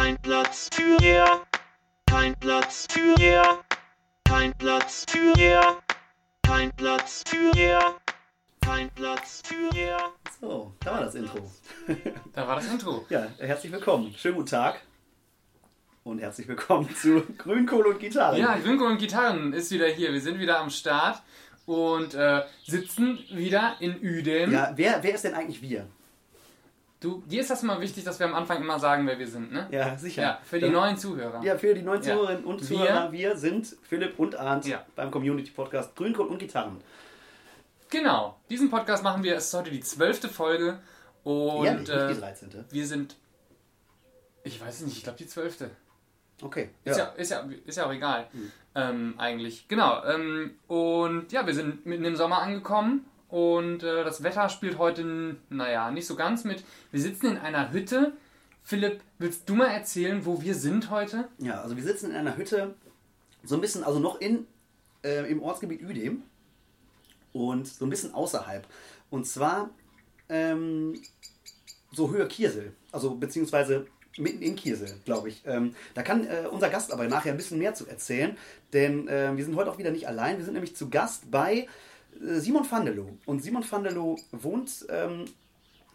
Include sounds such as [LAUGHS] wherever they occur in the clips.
Kein Platz für ihr. Kein Platz für ihr. Kein Platz für ihr. Kein Platz für ihr. Kein Platz für ihr. So, da war das Intro. [LAUGHS] Da war das Intro. Ja, herzlich willkommen. Schönen guten Tag. Und herzlich willkommen [LAUGHS] zu Grünkohl und Gitarre. Ja, Winko und Gitarren ist wieder hier. Wir sind wieder am Start und äh, sitzen wieder in Üdem. ja wer, wer ist denn eigentlich wir? Du, dir ist das immer wichtig, dass wir am Anfang immer sagen, wer wir sind, ne? Ja, sicher. Ja, für die Dann- neuen Zuhörer. Ja, für die neuen Ja. Zuhörerinnen und Wir- Zuhörer, wir, sind Philipp und Arndt Ja. beim Community Podcast Grünkohl und Gitarren. Genau. Diesen Podcast machen wir. Es ist heute die zwölfte Folge und Ehrlich, nicht äh, die 13. wir sind. Ich weiß es nicht. Ich glaube die zwölfte. Okay. Ist Ja. ja, ist ja, ist ja auch egal. Ähm, eigentlich. Genau. Ähm, und ja, wir sind mitten im Sommer angekommen und äh, das Wetter spielt heute, naja, nicht so ganz mit. Wir sitzen in einer Hütte. Philipp, willst du mal erzählen, wo wir sind heute? ja, also wir sitzen in einer Hütte, so ein bisschen, also noch in, äh, im Ortsgebiet Uedem und so ein bisschen außerhalb. Und zwar ähm, so Höhe Kiersel, also beziehungsweise mitten in Kiersel, glaube ich. Ähm, da kann äh, unser Gast aber nachher ein bisschen mehr zu erzählen, denn äh, wir sind heute auch wieder nicht allein. Wir sind nämlich zu Gast bei Simon Vandelow. Und Simon Vandelow wohnt, ähm,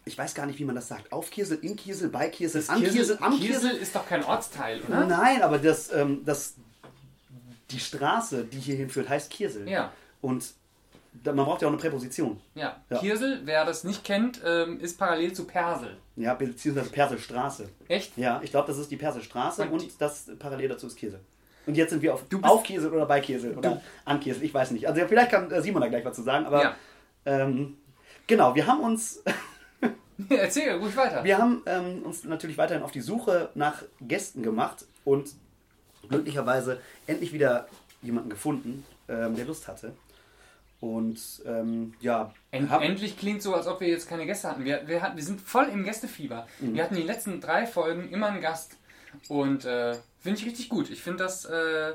ich weiß gar nicht, wie man das sagt, auf Kiersel, in Kiersel, bei Kiersel, an Kiersel, am Kiersel. Kiersel ist doch kein Ortsteil, oder? Nein, aber das, ähm, das, die Straße, die hier hinführt, heißt Kiersel. Ja. Und da, man braucht ja auch eine Präposition. Ja. Ja. Kiersel, wer das nicht kennt, ähm, ist parallel zu Persel. Ja, beziehungsweise Perselstraße. Echt? Ja, ich glaube, das ist die Perselstraße Und und, das parallel dazu ist Kiesel. Und jetzt sind wir auf, Du auf Kiesel oder bei Kiesel oder an Kiesel, ich weiß nicht. Also vielleicht kann äh, Simon da gleich was zu sagen, aber Ja. ähm, genau, wir haben uns, [LAUGHS] Erzähl ruhig weiter. wir haben ähm, uns natürlich weiterhin auf die Suche nach Gästen gemacht und glücklicherweise endlich wieder jemanden gefunden, ähm, der Lust hatte. Und ähm, ja, End, endlich klingt so, als ob wir jetzt keine Gäste hatten. Wir, wir, hatten, wir sind voll im Gästefieber. Mhm. Wir hatten die letzten drei Folgen immer einen Gast. Und äh, finde ich richtig gut. Ich finde, das äh,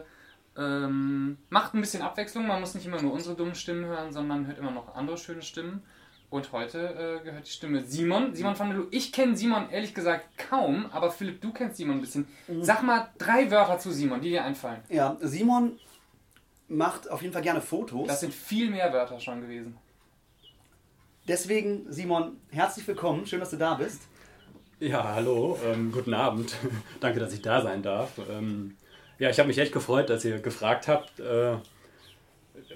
ähm, macht ein bisschen Abwechslung. Man muss nicht immer nur unsere dummen Stimmen hören, sondern hört immer noch andere schöne Stimmen. Und heute äh, gehört die Stimme Simon. Simon van der Lu. Ich kenne Simon ehrlich gesagt kaum, aber Philipp, du kennst Simon ein bisschen. Mhm. Sag mal drei Wörter zu Simon, die dir einfallen. ja, Simon macht auf jeden Fall gerne Fotos. Das sind viel mehr Wörter schon gewesen. Deswegen, Simon, herzlich willkommen. Schön, dass du da bist. Ja, hallo, ähm, guten Abend. [LAUGHS] Danke, dass ich da sein darf. Ähm, ja, ich habe mich echt gefreut, dass ihr gefragt habt. Äh,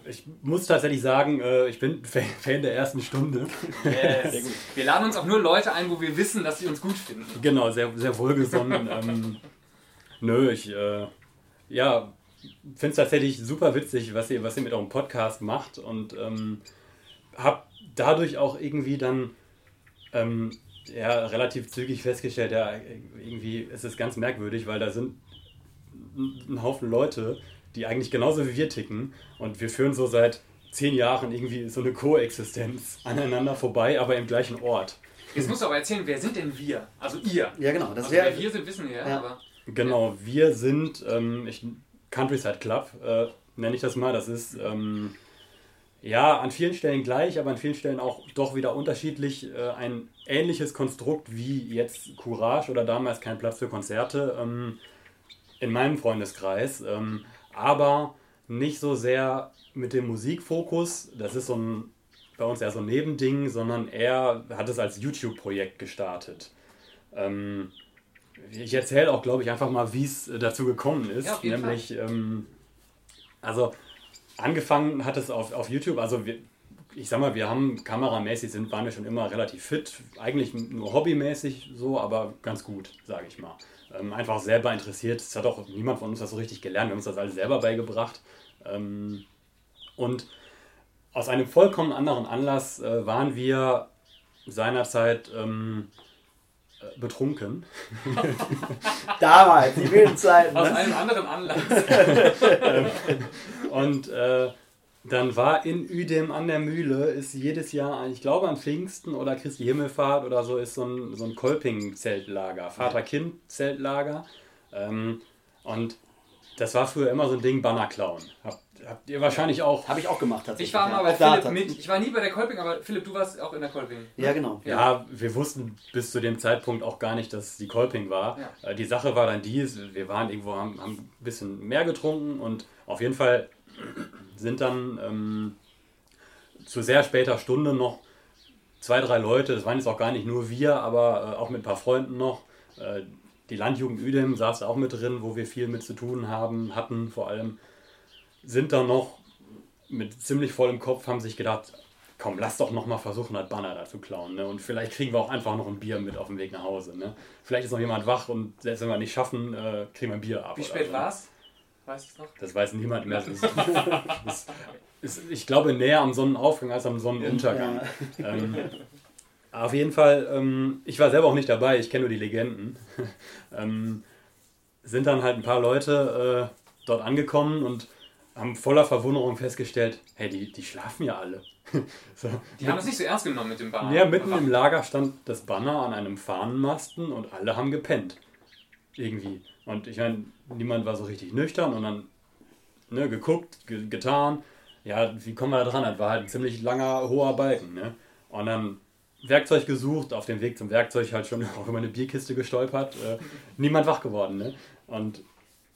ich muss tatsächlich sagen, äh, ich bin [LAUGHS] Fan der ersten Stunde. Yes. [LAUGHS] Wir laden uns auch nur Leute ein, wo wir wissen, dass sie uns gut finden. genau, sehr, sehr wohlgesonnen. ähm, nö, ich äh, ja, finde es tatsächlich super witzig, was ihr, was ihr mit eurem Podcast macht und ähm, habe dadurch auch irgendwie dann ähm, ja, relativ zügig festgestellt, ja, irgendwie ist es ganz merkwürdig, weil da sind ein Haufen Leute, die eigentlich genauso wie wir ticken und wir führen so seit zehn Jahren irgendwie so eine Koexistenz aneinander vorbei, aber im gleichen Ort. Jetzt musst du aber erzählen, wer sind denn wir? Also ihr. Ja, genau. Das Also wer wir sind, wissen wir ja. Ja. Aber Genau, wir sind ähm, ich, Countryside Club, äh, nenne ich das mal. Das ist ähm, ja an vielen Stellen gleich, aber an vielen Stellen auch doch wieder unterschiedlich. Äh, ein ähnliches Konstrukt wie jetzt Courage oder damals kein Platz für Konzerte ähm, in meinem Freundeskreis, ähm, aber nicht so sehr mit dem Musikfokus. Das ist so ein bei uns eher so ein Nebending, sondern er hat es als YouTube-Projekt gestartet. Ähm, ich erzähle auch, glaube ich, einfach mal, wie es äh, dazu gekommen ist. Ja, Nämlich, ähm, also angefangen hat es auf, auf YouTube, also wir, ich sag mal, wir haben kameramäßig sind, waren wir schon immer relativ fit, eigentlich nur hobbymäßig so, aber ganz gut, sage ich mal. Ähm, einfach selber interessiert. Es hat auch niemand von uns das so richtig gelernt, wir haben uns das alles selber beigebracht. Ähm, und aus einem vollkommen anderen Anlass äh, waren wir seinerzeit ähm, äh, betrunken. [LAUGHS] damals, die wilden Zeiten. aus Ne? einem anderen Anlass. [LAUGHS] Und äh, dann war in Uedem an der Mühle, ist jedes Jahr, ich glaube an Pfingsten oder Christi Himmelfahrt oder so, ist so ein, so ein Kolping-Zeltlager, Vater-Kind-Zeltlager. Ähm, und das war früher immer so ein Ding, Banner klauen. Habt, habt ihr wahrscheinlich auch. Habe ich auch gemacht tatsächlich. Ich war ja. mal bei Philipp mit. Ich war nie bei der Kolping, aber Philipp, du warst auch in der Kolping. Ja, genau. Ja, wir wussten bis zu dem Zeitpunkt auch gar nicht, dass die Kolping war. Ja. Äh, Die Sache war dann die, wir waren irgendwo, haben, haben ein bisschen mehr getrunken und auf jeden Fall sind dann ähm, zu sehr später Stunde noch zwei, drei Leute, das waren jetzt auch gar nicht nur wir, aber äh, auch mit ein paar Freunden noch. Äh, die Landjugend Uedem saß da auch mit drin, wo wir viel mit zu tun haben, hatten vor allem, sind dann noch mit ziemlich vollem Kopf, haben sich gedacht, komm, lass doch noch mal versuchen, das Banner da zu klauen. Ne? Und vielleicht kriegen wir auch einfach noch ein Bier mit auf dem Weg nach Hause. Ne? Vielleicht ist noch jemand wach und selbst wenn wir nicht schaffen, äh, kriegen wir ein Bier ab. Wie spät so. war's? Weißt du es noch? Das weiß niemand mehr. Das ist, [LAUGHS] das ist, ich glaube, näher am Sonnenaufgang als am Sonnenuntergang. Ähm, auf jeden Fall, ähm, ich war selber auch nicht dabei, ich kenne nur die Legenden. [LAUGHS] ähm, sind dann halt ein paar Leute äh, dort angekommen und haben voller Verwunderung festgestellt, hey, die, die schlafen ja alle. [LAUGHS] so, Die haben das nicht so ernst genommen mit dem Banner. ja, mitten im Lager stand das Banner an einem Fahnenmasten und alle haben gepennt. Irgendwie. Und ich meine, niemand war so richtig nüchtern und dann ne, geguckt, ge getan. Ja, wie kommen wir da dran? Das war halt ein ziemlich langer, hoher Balken. Ne? Und dann Werkzeug gesucht, auf dem Weg zum Werkzeug halt schon [LAUGHS] auch über eine Bierkiste gestolpert. Äh, niemand wach geworden. Ne? Und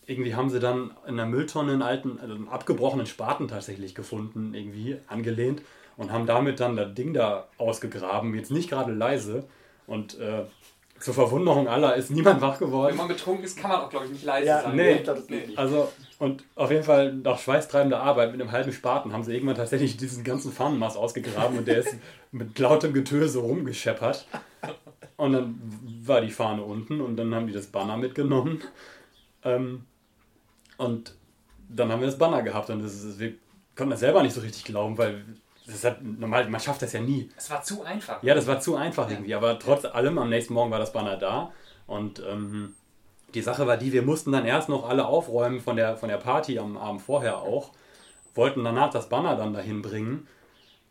irgendwie haben sie dann in der Mülltonne einen alten, also einen abgebrochenen Spaten tatsächlich gefunden, irgendwie angelehnt und haben damit dann das Ding da ausgegraben, jetzt nicht gerade leise und äh, zur Verwunderung aller ist niemand wach Wenn geworden. man betrunken ist, kann man auch, glaube ich, nicht leise Ja, sein. nee. nicht. Also, und auf jeden Fall nach schweißtreibender Arbeit mit einem halben Spaten haben sie irgendwann tatsächlich diesen ganzen Fahnenmast ausgegraben und der ist [LAUGHS] mit lautem Getöse rumgescheppert. Und dann war die Fahne unten und dann haben die das Banner mitgenommen. Ähm, und dann haben wir das Banner gehabt und das ist, wir konnten das selber nicht so richtig glauben, weil das halt normal, man schafft das ja nie. Es war zu einfach. Ja, das war zu einfach irgendwie, aber trotz allem, am nächsten Morgen war das Banner da und ähm, die Sache war die, wir mussten dann erst noch alle aufräumen von der, von der Party am Abend vorher auch, wollten danach das Banner dann dahin bringen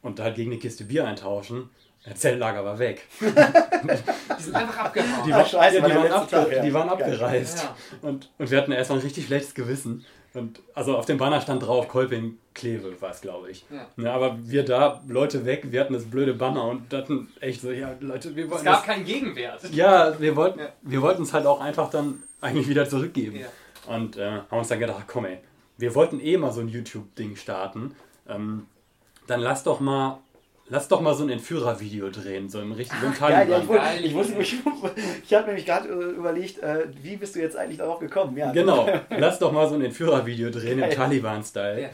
und halt gegen eine Kiste Bier eintauschen. Der Zelllager war weg. [LAUGHS] Die sind einfach abgehauen. Die, war, scheiße, ja, die, waren, abge Tag, ja. die waren abgereist. Ja. Und, und wir hatten erstmal ein richtig schlechtes Gewissen. Und, also auf dem Banner stand drauf, Kolping Kleve war es, glaube ich. Ja. Ja, aber wir da, Leute weg, wir hatten das blöde Banner und hatten echt so, ja, Leute, wir Es wollen gab das, keinen Gegenwert. Ja, wir wollten Ja. wir wollten es halt auch einfach dann eigentlich wieder zurückgeben. Ja. Und äh, haben uns dann gedacht, komm ey, wir wollten eh mal so ein YouTube-Ding starten. Ähm, dann lass doch mal, lass doch mal so ein Entführer-Video drehen, so im richtigen so Geil, [LAUGHS] ja, ich, Taliban. ich, wusste, [LAUGHS] ich, ich habe nämlich gerade äh, überlegt, äh, wie bist du jetzt eigentlich darauf gekommen? Ja, Genau, [LAUGHS] lass doch mal so ein Entführer-Video drehen im Geil. Taliban-Style.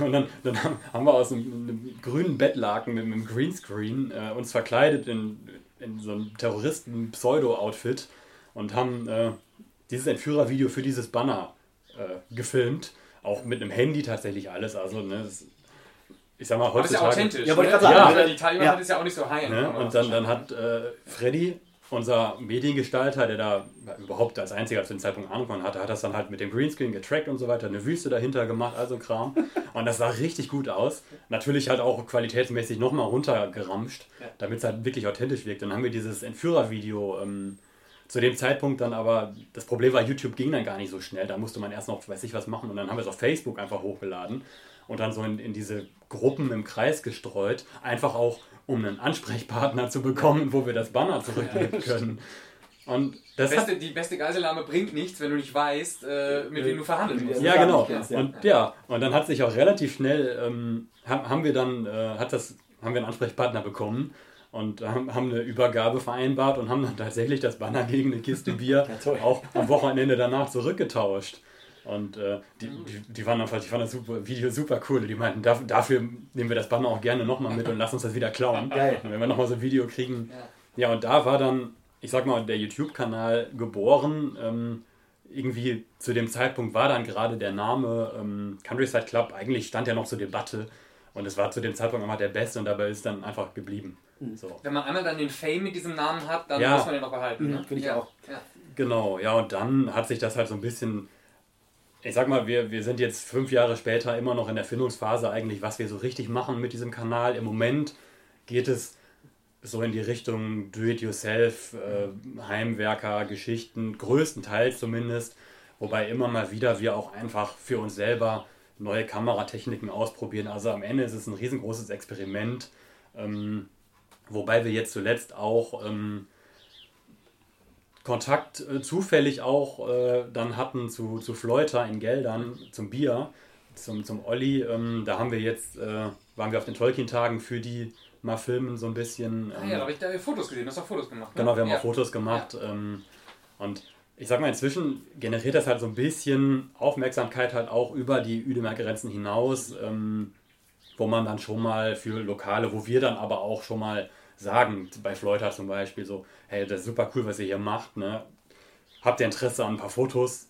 Und dann, dann haben wir aus einem, einem grünen Bettlaken mit einem Greenscreen äh, uns verkleidet in, in so einem Terroristen-Pseudo-Outfit und haben äh, dieses Entführervideo für dieses Banner äh, gefilmt. Auch mit einem Handy tatsächlich alles. Also, ne, das, ich sag mal, das ist ja heutzutage. authentisch. Ja, wollte ne? ich grad sagen, Ja, ne? die Taliban Ja. hat es ja auch nicht so high. Ne? Und dann, dann hat äh, Freddy, unser Mediengestalter, der da überhaupt als einziger zu dem Zeitpunkt Ahnung von hatte, hat das dann halt mit dem Greenscreen getrackt und so weiter, eine Wüste dahinter gemacht, also Kram. [LAUGHS] Und das sah richtig gut aus. Natürlich halt auch qualitätsmäßig nochmal runtergeramscht, Ja. damit es halt wirklich authentisch wirkt. Dann haben wir dieses Entführervideo ähm, zu dem Zeitpunkt dann aber, das Problem war, YouTube ging dann gar nicht so schnell. Da musste man erst noch, weiß ich was machen und dann haben wir es auf Facebook einfach hochgeladen und dann so in, in diese Gruppen im Kreis gestreut, einfach auch, um einen Ansprechpartner zu bekommen, wo wir das Banner zurückgeben können. Und das hat, Beste, die beste Geiselnahme bringt nichts, wenn du nicht weißt, äh, mit wem du verhandeln musst. ja, genau. Und ja, und dann hat sich auch relativ schnell, ähm, haben, wir dann, äh, hat das, haben wir einen Ansprechpartner bekommen und haben, haben eine Übergabe vereinbart und haben dann tatsächlich das Banner gegen eine Kiste Bier Ja, auch am Wochenende danach zurückgetauscht. Und äh, die, die, die waren einfach, die fanden das super, Video super cool. Die meinten, dafür, dafür nehmen wir das Banner auch gerne nochmal mit und lassen uns das wieder klauen. [LAUGHS] Geil. Und wenn wir nochmal so ein Video kriegen. Ja. Ja, und da war dann, ich sag mal, der YouTube-Kanal geboren. Ähm, irgendwie zu dem Zeitpunkt war dann gerade der Name ähm, Countryside Club, eigentlich stand ja noch zur Debatte. Und es war zu dem Zeitpunkt einfach der Beste und dabei ist dann einfach geblieben. So. Wenn man einmal dann den Fame mit diesem Namen hat, dann Ja. muss man den auch behalten. Mhm, Ne? finde ich ja. auch. Ja. Genau, ja, und dann hat sich das halt so ein bisschen. Ich sag mal, wir, wir sind jetzt fünf Jahre später immer noch in der Findungsphase eigentlich, was wir so richtig machen mit diesem Kanal. Im Moment geht es so in die Richtung Do-it-yourself, äh, Heimwerker, Geschichten, größtenteils zumindest. Wobei immer mal wieder wir auch einfach für uns selber neue Kameratechniken ausprobieren. Also am Ende ist es ein riesengroßes Experiment. Ähm, wobei wir jetzt zuletzt auch ähm, Kontakt äh, zufällig auch äh, dann hatten zu, zu Fleuter in Geldern, zum Bier, zum, zum Olli. Ähm, da haben wir jetzt, äh, waren wir auf den Tolkien-Tagen für die mal filmen so ein bisschen. Ah, ja, da habe ich da Fotos gesehen, du hast auch Fotos gemacht. Ne? Genau, wir haben ja. auch Fotos gemacht. Ähm, und ich sag mal, inzwischen generiert das halt so ein bisschen Aufmerksamkeit halt auch über die Uedemer Grenzen hinaus, ähm, wo man dann schon mal für Lokale, wo wir dann aber auch schon mal sagen, bei Fleuter zum Beispiel so, hey, das ist super cool, was ihr hier macht, ne? Habt ihr Interesse an ein paar Fotos?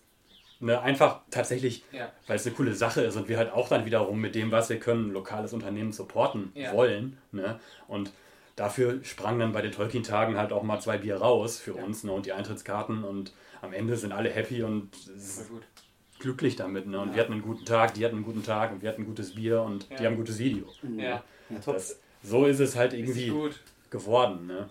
Ne? Einfach tatsächlich, Ja. weil es eine coole Sache ist und wir halt auch dann wiederum mit dem, was wir können, ein lokales Unternehmen supporten Ja. wollen. Ne? Und dafür sprangen dann bei den Tolkien-Tagen halt auch mal zwei Bier raus für uns ne? und die Eintrittskarten und am Ende sind alle happy und ist glücklich damit. Ne? Und wir hatten einen guten Tag, die hatten einen guten Tag und wir hatten ein gutes Bier und die Ja. haben ein gutes Video. Ja, Ja, top. Das, so ist es halt irgendwie gut. Geworden. Ne?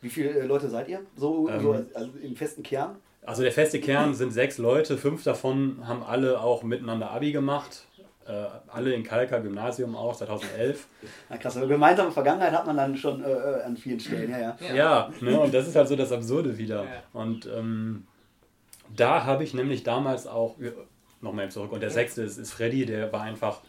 Wie viele äh, Leute seid ihr? So, Ähm, so also im festen Kern? Also der feste Kern sind sechs Leute, fünf davon haben alle auch miteinander Abi gemacht. Äh, alle in Kalka Gymnasium auch, 2011. Na krass, aber gemeinsame Vergangenheit hat man dann schon äh, äh, an vielen Stellen, ja, ja. Ja. Ja, ne, und das ist halt so das Absurde wieder. Ja. Und ähm, da habe ich nämlich damals auch, nochmal zurück, und der sechste ist, ist Freddy, der war einfach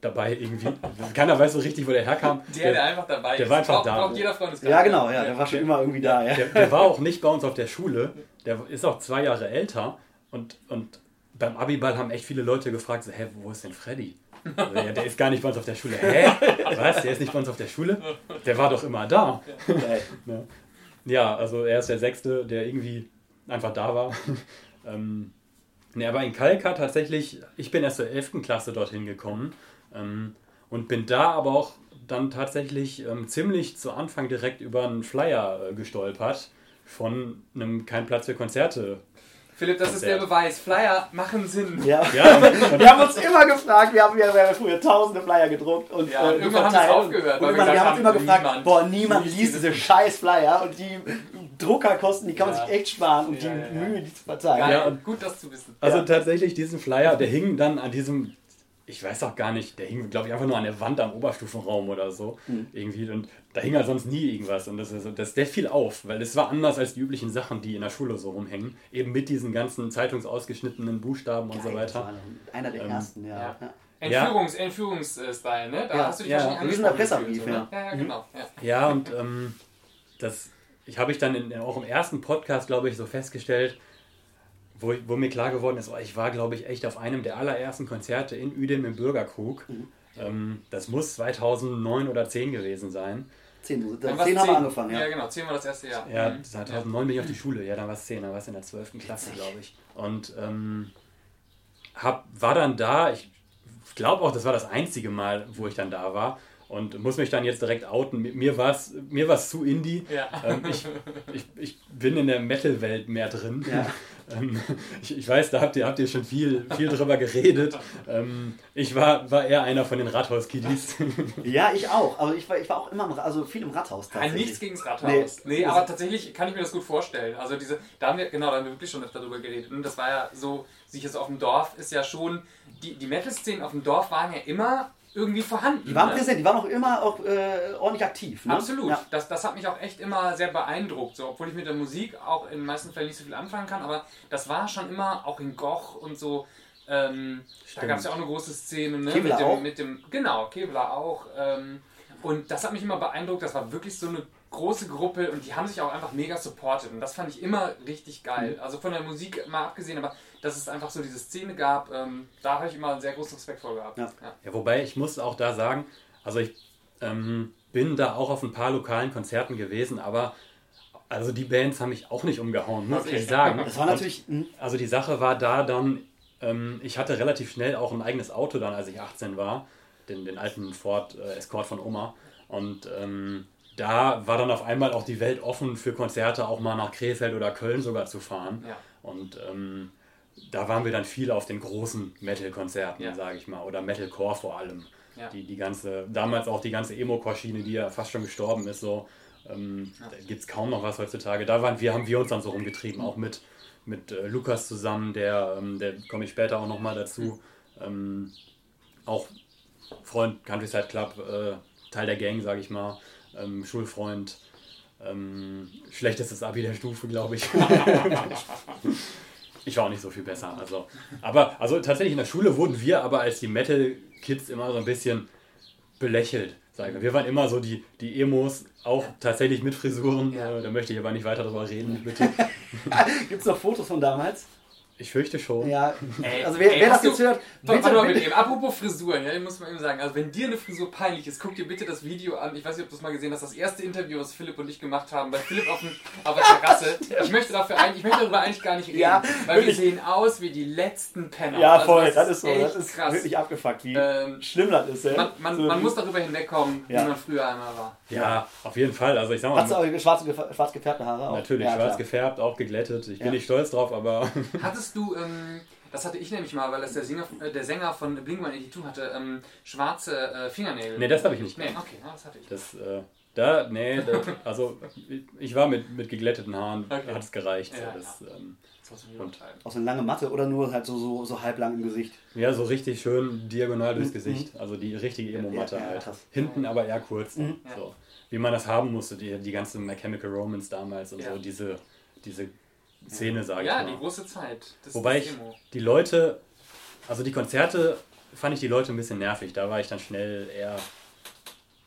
dabei irgendwie. Keiner weiß so richtig, wo der herkam. Der, der einfach dabei der ist. war einfach braucht, da. Braucht jeder Freundeskreis. Ja, genau, ja, der war schon immer irgendwie da, ja. Der, der war auch nicht bei uns auf der Schule. Der ist auch zwei Jahre älter. Und, und beim Abiball haben echt viele Leute gefragt, so, hä, wo ist denn Freddy? Also, ja, der ist gar nicht bei uns auf der Schule. Hä? Was? Der ist nicht bei uns auf der Schule? Der war doch immer da. Ne? Ja, also er ist der Sechste, der irgendwie einfach da war. [LAUGHS] ähm, ne, aber in Kalka tatsächlich, ich bin erst zur 11. Klasse dorthin gekommen ähm, und bin da aber auch dann tatsächlich ähm, ziemlich zu Anfang direkt über einen Flyer äh, gestolpert von einem Kein Platz für Konzerte. Philipp, das ist Konzert. der Beweis. Flyer machen Sinn. Ja. Ja, [LAUGHS] Wir haben uns immer gefragt, wir haben, wir haben früher tausende Flyer gedruckt und, Ja, und äh, irgendwann haben wir verteilt. aufgehört, Und weil wir wir haben uns immer gefragt, niemand boah, niemand liest diese scheiß Flyer und die Druckerkosten, die kann man Ja. sich echt sparen und Ja, die ja, ja. Mühe, die zu verteilen. Geil, Ja, gut, das zu wissen. also Ja. tatsächlich diesen Flyer, der hing dann an diesem, ich weiß auch gar nicht, der hing, glaube ich, einfach nur an der Wand am Oberstufenraum oder so. Irgendwie. Und da hing halt sonst nie irgendwas. Und das, ist, so- das, der fiel auf, weil es war anders als die üblichen Sachen, die in der Schule so rumhängen. Eben mit diesen ganzen zeitungsausgeschnittenen Buchstaben und so Geil, weiter. Einer der Ähm, ersten, ja. ja. ja. Entführungs, Entführungsstyle, ne? Da Ja, hast du dich ja. wahrscheinlich angesprochen Pressebrief, so, ja. ne? Ja, ja, genau. Ja. Ja, und ähm, das ich habe ich dann in, auch im ersten Podcast, glaube ich, so festgestellt, wo, wo mir klar geworden ist, oh, ich war, glaube ich, echt auf einem der allerersten Konzerte in Uedem im Bürgerkrug. Ähm, das muss 2009 oder 10 gewesen sein. Zehn, Dann zehn war's haben wir angefangen, ja. Ja, genau. 10 war das erste Jahr. Ja, Mhm. 2009 bin ich auf die Schule, ja, dann war es 10, dann war es in der 12. Klasse, glaube ich. Und ähm, hab, war dann da, ich glaube auch, das war das einzige Mal, wo ich dann da war. Und muss mich dann jetzt direkt outen. Mir- Mir war es mir war's zu indie. Ja. Ähm, ich, ich, ich bin in der Metal-Welt mehr drin. Ja. [LAUGHS] Ähm, ich, ich weiß, da habt ihr, habt ihr schon viel, viel drüber geredet. Ähm, ich war, war eher einer von den Rathaus-Kiddies. [LAUGHS] Ja, ich auch. Aber ich war, ich war auch immer im, also viel im Rathaus tatsächlich. nichts gegen das Rathaus. Nee, Nee. aber tatsächlich kann ich mir das gut vorstellen. Also diese, da haben wir, genau, da haben wir wirklich schon öfter drüber geredet. Und das war ja so, sich jetzt auf dem Dorf ist ja schon, die, die Metal-Szenen auf dem Dorf waren ja immer irgendwie vorhanden. Die waren ne? präsent, die waren auch immer auch, äh, ordentlich aktiv. Ne? Absolut. Ja. Das, das hat mich auch echt immer sehr beeindruckt. So, obwohl ich mit der Musik auch in den meisten Fällen nicht so viel anfangen kann, aber das war schon immer, auch in Goch und so, ähm, da gab es ja auch eine große Szene, ne? Mit, dem, auch? mit dem Genau, Kevlar auch. Ähm, und das hat mich immer beeindruckt. Das war wirklich so eine große Gruppe und die haben sich auch einfach mega supportet. Und das fand ich immer richtig geil. Mhm. Also von der Musik mal abgesehen, aber dass es einfach so diese Szene gab, ähm, da habe ich immer einen sehr großen Respekt vor gehabt. Ja. Ja, wobei ich muss auch da sagen, also ich ähm, bin da auch auf ein paar lokalen Konzerten gewesen, aber also die Bands haben mich auch nicht umgehauen, muss Okay. ich sagen. [LAUGHS] Das war natürlich. hm, Also die Sache war da dann, ähm, ich hatte relativ schnell auch ein eigenes Auto dann, als ich 18 war, den, den alten Ford äh, Escort von Oma. Und ähm, da war dann auf einmal auch die Welt offen für Konzerte, auch mal nach Krefeld oder Köln sogar zu fahren. Ja. Und ähm, da waren wir dann viel auf den großen Metal-Konzerten, Ja. sage ich mal, oder Metalcore vor allem. Ja. Die, die ganze, damals auch die ganze Emo-Core-Schiene, die ja fast schon gestorben ist, so. Ähm, Da gibt es kaum noch was heutzutage. Da waren wir, haben wir uns dann so rumgetrieben, auch mit, mit äh, Lukas zusammen, der, ähm, der komme ich später auch nochmal dazu. Ähm, auch Freund Countryside Club, äh, Teil der Gang, sage ich mal, ähm, Schulfreund. Ähm, schlechtestes Abi der Stufe, glaube ich. [LAUGHS] [LAUGHS] ich war auch nicht so viel besser. Also, aber also tatsächlich in der Schule wurden wir aber als die Metal-Kids immer so ein bisschen belächelt. Sag ich mal. Wir waren immer so die, die Emos, auch tatsächlich mit Frisuren. Ja. Äh, da möchte ich aber nicht weiter drüber reden, bitte. [LAUGHS] Gibt es noch Fotos von damals? Ich fürchte schon. Ja. Ey, also wer, ey, wer das jetzt hört, Warte bitte, mal mit. Apropos Frisuren, ja, muss man eben sagen. Also wenn dir eine Frisur peinlich ist, guck dir bitte das Video an. Ich weiß nicht, ob du es mal gesehen hast. Das erste Interview, was Philipp und ich gemacht haben, bei Philipp auf, dem, auf der Terrasse. [LAUGHS] Ich möchte dafür eigentlich, ich möchte darüber eigentlich gar nicht reden. Ja, weil wir sehen aus wie die letzten Penner. Ja, Also voll, das ist so. Das ist krass. wirklich abgefuckt, wie Ähm, schlimm das ist. ey. Man, man, So, man muss darüber hinwegkommen, Ja. wie man früher einmal war. Ja, auf jeden Fall. Also ich sag mal, Hast du auch schwarz, schwarz gefärbte Haare auch? natürlich ja, schwarz klar. gefärbt, auch geglättet. Ich bin nicht stolz drauf, aber Hattest du, ähm, das hatte ich nämlich mal, weil das der Sänger, äh, der Sänger von Blink-182 hatte, ähm, schwarze äh, Fingernägel. Nee, das habe ich nicht Nee, okay, ja, das hatte ich. das, äh, da, nee, da, also ich war mit, mit geglätteten Haaren, Okay. hat es gereicht. Ja, so, das, ähm, man nicht übertreiben. Auch so eine lange Matte oder nur halt so, so, so halblang im Gesicht. ja, so richtig schön diagonal durchs Mhm. Gesicht. Also die richtige Emo-Matte Ja, ja, halt. krass. Hinten aber eher kurz. Mhm. So. Wie man das haben musste, die, die ganze My Chemical Romance damals und Ja. so, diese, diese Szene, sage Ja, ich die mal. große Zeit. Das, Wobei ich die Leute, also die Konzerte fand ich die Leute ein bisschen nervig. Da war ich dann schnell eher,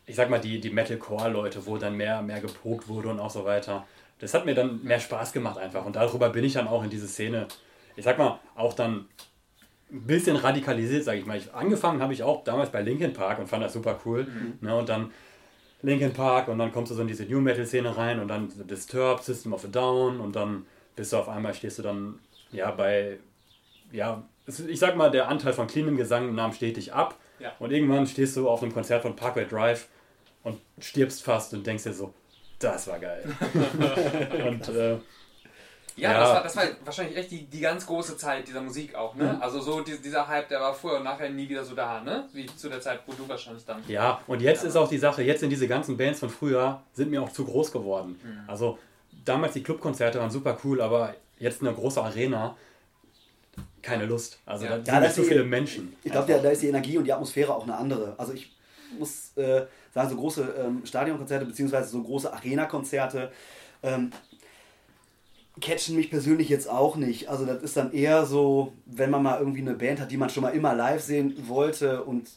ich sag mal, die, die Metalcore-Leute, wo dann mehr, mehr geprobt wurde und auch so weiter. Das hat mir dann mehr Spaß gemacht einfach. Und darüber bin ich dann auch in diese Szene, ich sag mal, auch dann ein bisschen radikalisiert, sage ich mal. Ich, angefangen habe ich auch damals bei Linkin Park und fand das super cool. Ne, und dann Linkin Park und dann kommst du so in diese New Metal Szene rein und dann Disturbed, System of a Down und dann bist du auf einmal, stehst du dann ja bei, ja, ich sag mal, der Anteil von cleanem Gesang nahm stetig ab Ja. und irgendwann stehst du auf einem Konzert von Parkway Drive und stirbst fast und denkst dir so, das war geil. [LAUGHS] und äh, Ja, Ja. Das, war, das war wahrscheinlich echt die, die ganz große Zeit dieser Musik auch, ne? Also so die, dieser Hype, der war vorher und nachher nie wieder so da, ne? Wie zu der Zeit, wo du wahrscheinlich dann. Ja, und jetzt ist auch die Sache, jetzt sind diese ganzen Bands von früher, sind mir auch zu groß geworden. Also damals die Clubkonzerte waren super cool, aber jetzt eine große Arena, keine Lust. Also Ja. da Ja, sind das nicht so die- viele Menschen. Ich glaube, da ist die Energie und die Atmosphäre auch eine andere. Also ich muss äh, sagen, so große ähm, Stadionkonzerte beziehungsweise so große Arena-Konzerte ähm, catchen mich persönlich jetzt auch nicht. Also das ist dann eher so, wenn man mal irgendwie eine Band hat, die man schon mal immer live sehen wollte und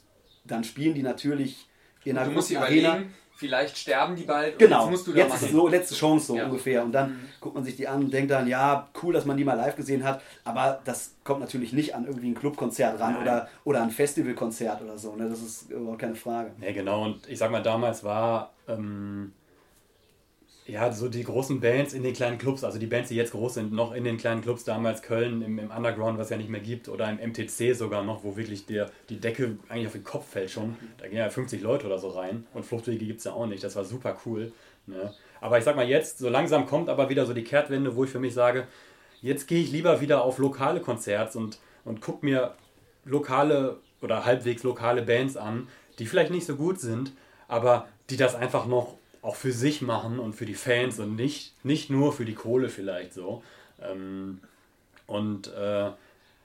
dann spielen die natürlich in einer Du musst Arena. überlegen, vielleicht sterben die bald Genau, und jetzt musst du da jetzt ist so letzte Chance so Ja. ungefähr. Und dann guckt man sich die an und denkt dann, ja, cool, dass man die mal live gesehen hat, aber das kommt natürlich nicht an irgendwie ein Clubkonzert ran Nein. oder, oder ein Festivalkonzert oder so. Ne? Das ist überhaupt keine Frage. Ja, genau. Und ich sag mal, damals war ähm, ja so die großen Bands in den kleinen Clubs, also die Bands, die jetzt groß sind, noch in den kleinen Clubs, damals Köln im, im Underground, was ja nicht mehr gibt, oder im MTC sogar noch, wo wirklich der, die Decke eigentlich auf den Kopf fällt schon. Da gehen ja 50 Leute oder so rein und Fluchtwege gibt es ja auch nicht. Das war super cool. Ne? Aber ich sag mal, jetzt, so langsam kommt aber wieder so die Kehrtwende, wo ich für mich sage, jetzt gehe ich lieber wieder auf lokale Konzerts und, und guck mir lokale oder halbwegs lokale Bands an, die vielleicht nicht so gut sind, aber die das einfach noch auch für sich machen und für die Fans und nicht, nicht nur für die Kohle vielleicht so. Ähm, und äh,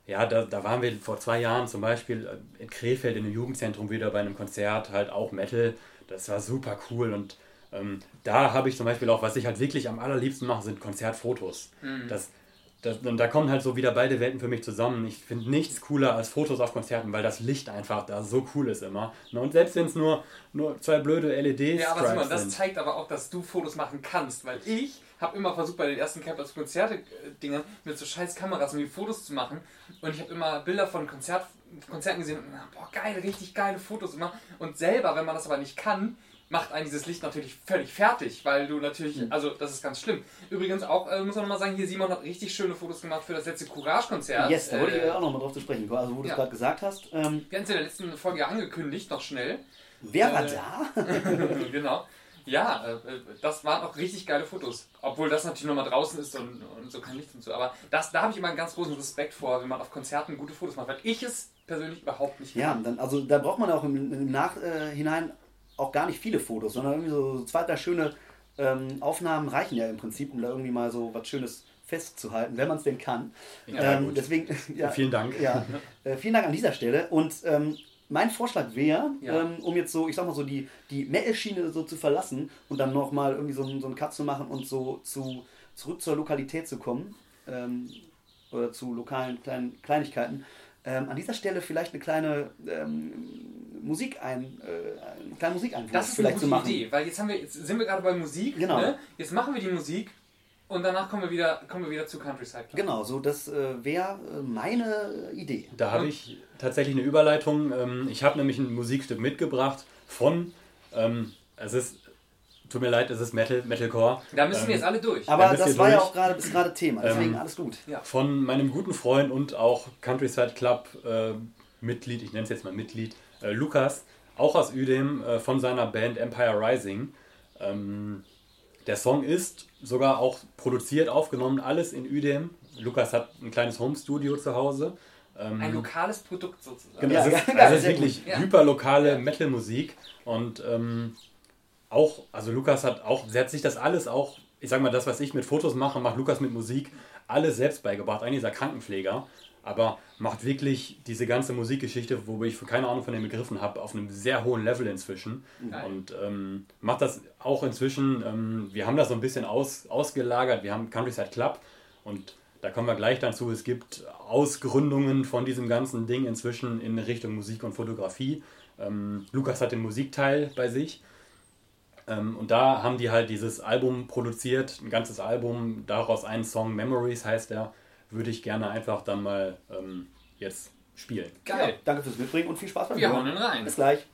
ja, da, da waren wir vor zwei Jahren zum Beispiel äh, in Krefeld in einem Jugendzentrum wieder bei einem Konzert, halt auch Metal. Das war super cool und ähm, da habe ich zum Beispiel auch, was ich halt wirklich am allerliebsten mache, sind Konzertfotos. Das, das, und da kommen halt so wieder beide Welten für mich zusammen. Ich finde nichts cooler als Fotos auf Konzerten, weil das Licht einfach da so cool ist immer. Ne, Und selbst wenn es nur, nur zwei blöde LEDs Ja, aber Simon, das sind. zeigt aber auch, dass du Fotos machen kannst, weil ich habe immer versucht, bei den ersten Campus Konzerte äh, mit so scheiß Kameras irgendwie Fotos zu machen und ich habe immer Bilder von Konzert, Konzerten gesehen und na, boah, geil, richtig geile Fotos immer und selber, wenn man das aber nicht kann, macht einen dieses Licht natürlich völlig fertig, weil du natürlich, Mhm. also das ist ganz schlimm. Übrigens auch, äh, muss man nochmal sagen, hier Simon hat richtig schöne Fotos gemacht für das letzte Courage-Konzert. Yes, da wollte ich Äh, auch noch mal drauf zu sprechen. Also, wo du es ja. gerade gesagt hast. Ähm, wir haben es in der letzten Folge angekündigt, noch schnell. wer war Äh, da? [LAUGHS] genau. Ja, äh, äh, das waren auch richtig geile Fotos. Obwohl das natürlich nochmal draußen ist und, und so kein Licht und so. Aber das, da habe ich immer einen ganz großen Respekt vor, wenn man auf Konzerten gute Fotos macht, weil ich es persönlich überhaupt nicht Ja, dann, also da braucht man auch im, im Nachhinein auch gar nicht viele Fotos, sondern irgendwie so zwei, drei schöne ähm, Aufnahmen reichen ja im Prinzip, um da irgendwie mal so was Schönes festzuhalten, wenn man es denn kann. Ja, ähm, gut. deswegen, [LAUGHS] ja, Vielen Dank. Ja, äh, vielen Dank an dieser Stelle. Und ähm, mein Vorschlag wäre, Ja. ähm, um jetzt so, ich sag mal so, die, die Metal-Schiene so zu verlassen und dann nochmal irgendwie so, einen- so einen Cut zu machen und so zu, zurück zur Lokalität zu kommen ähm, oder zu lokalen kleinen Kleinigkeiten. Ähm, an dieser Stelle vielleicht eine kleine ähm, Musik ein, äh, einen kleinen Musikeinfluss Das ist vielleicht eine zu gute machen. Idee, weil jetzt, haben wir, jetzt sind wir gerade bei Musik. Genau. Ne? Jetzt machen wir die Musik und danach kommen wir wieder, kommen wir wieder zu Countryside Club. Genau, so das äh, wäre äh, meine Idee. Da habe ich tatsächlich eine Überleitung. Ähm, Ich habe nämlich ein Musikstück mitgebracht von, ähm, es ist, tut mir leid, es ist Metal, Metalcore. Da müssen wir Ähm, jetzt alle durch. Aber müsst das war ja durch. auch gerade ist gerade Thema, deswegen Ähm, alles gut. Ja. Von meinem guten Freund und auch Countryside Club äh, Mitglied, ich nenne es jetzt mal Mitglied, äh, Lukas, auch aus Udem, äh, von seiner Band Empire Rising. Ähm, der Song ist sogar auch produziert, aufgenommen, alles in Udem. Lukas hat ein kleines Home-Studio zu Hause. Ähm, Ein lokales Produkt sozusagen. Genau, Ja, es ist, also ist wirklich. Ja. hyperlokale Ja. Metal-Musik und ähm, auch, also Lukas hat auch, er hat sich das alles auch, ich sag mal, das, was ich mit Fotos mache, macht Lukas mit Musik, alles selbst beigebracht. Eigentlich ist er Krankenpfleger, aber macht wirklich diese ganze Musikgeschichte, wo ich keine Ahnung von den Begriffen habe, auf einem sehr hohen Level inzwischen. Geil. Und ähm, macht das auch inzwischen, ähm, wir haben das so ein bisschen aus, ausgelagert, wir haben Countryside Club und da kommen wir gleich dann zu. Es gibt Ausgründungen von diesem ganzen Ding inzwischen in Richtung Musik und Fotografie. Ähm, Lukas hat den Musikteil bei sich. Ähm, und da haben die halt dieses Album produziert, ein ganzes Album, daraus einen Song, Memories heißt der, würde ich gerne einfach dann mal ähm, jetzt spielen. Geil. Ja, danke fürs Mitbringen und viel Spaß beim Wir Hören. hauen ihn rein. Bis gleich.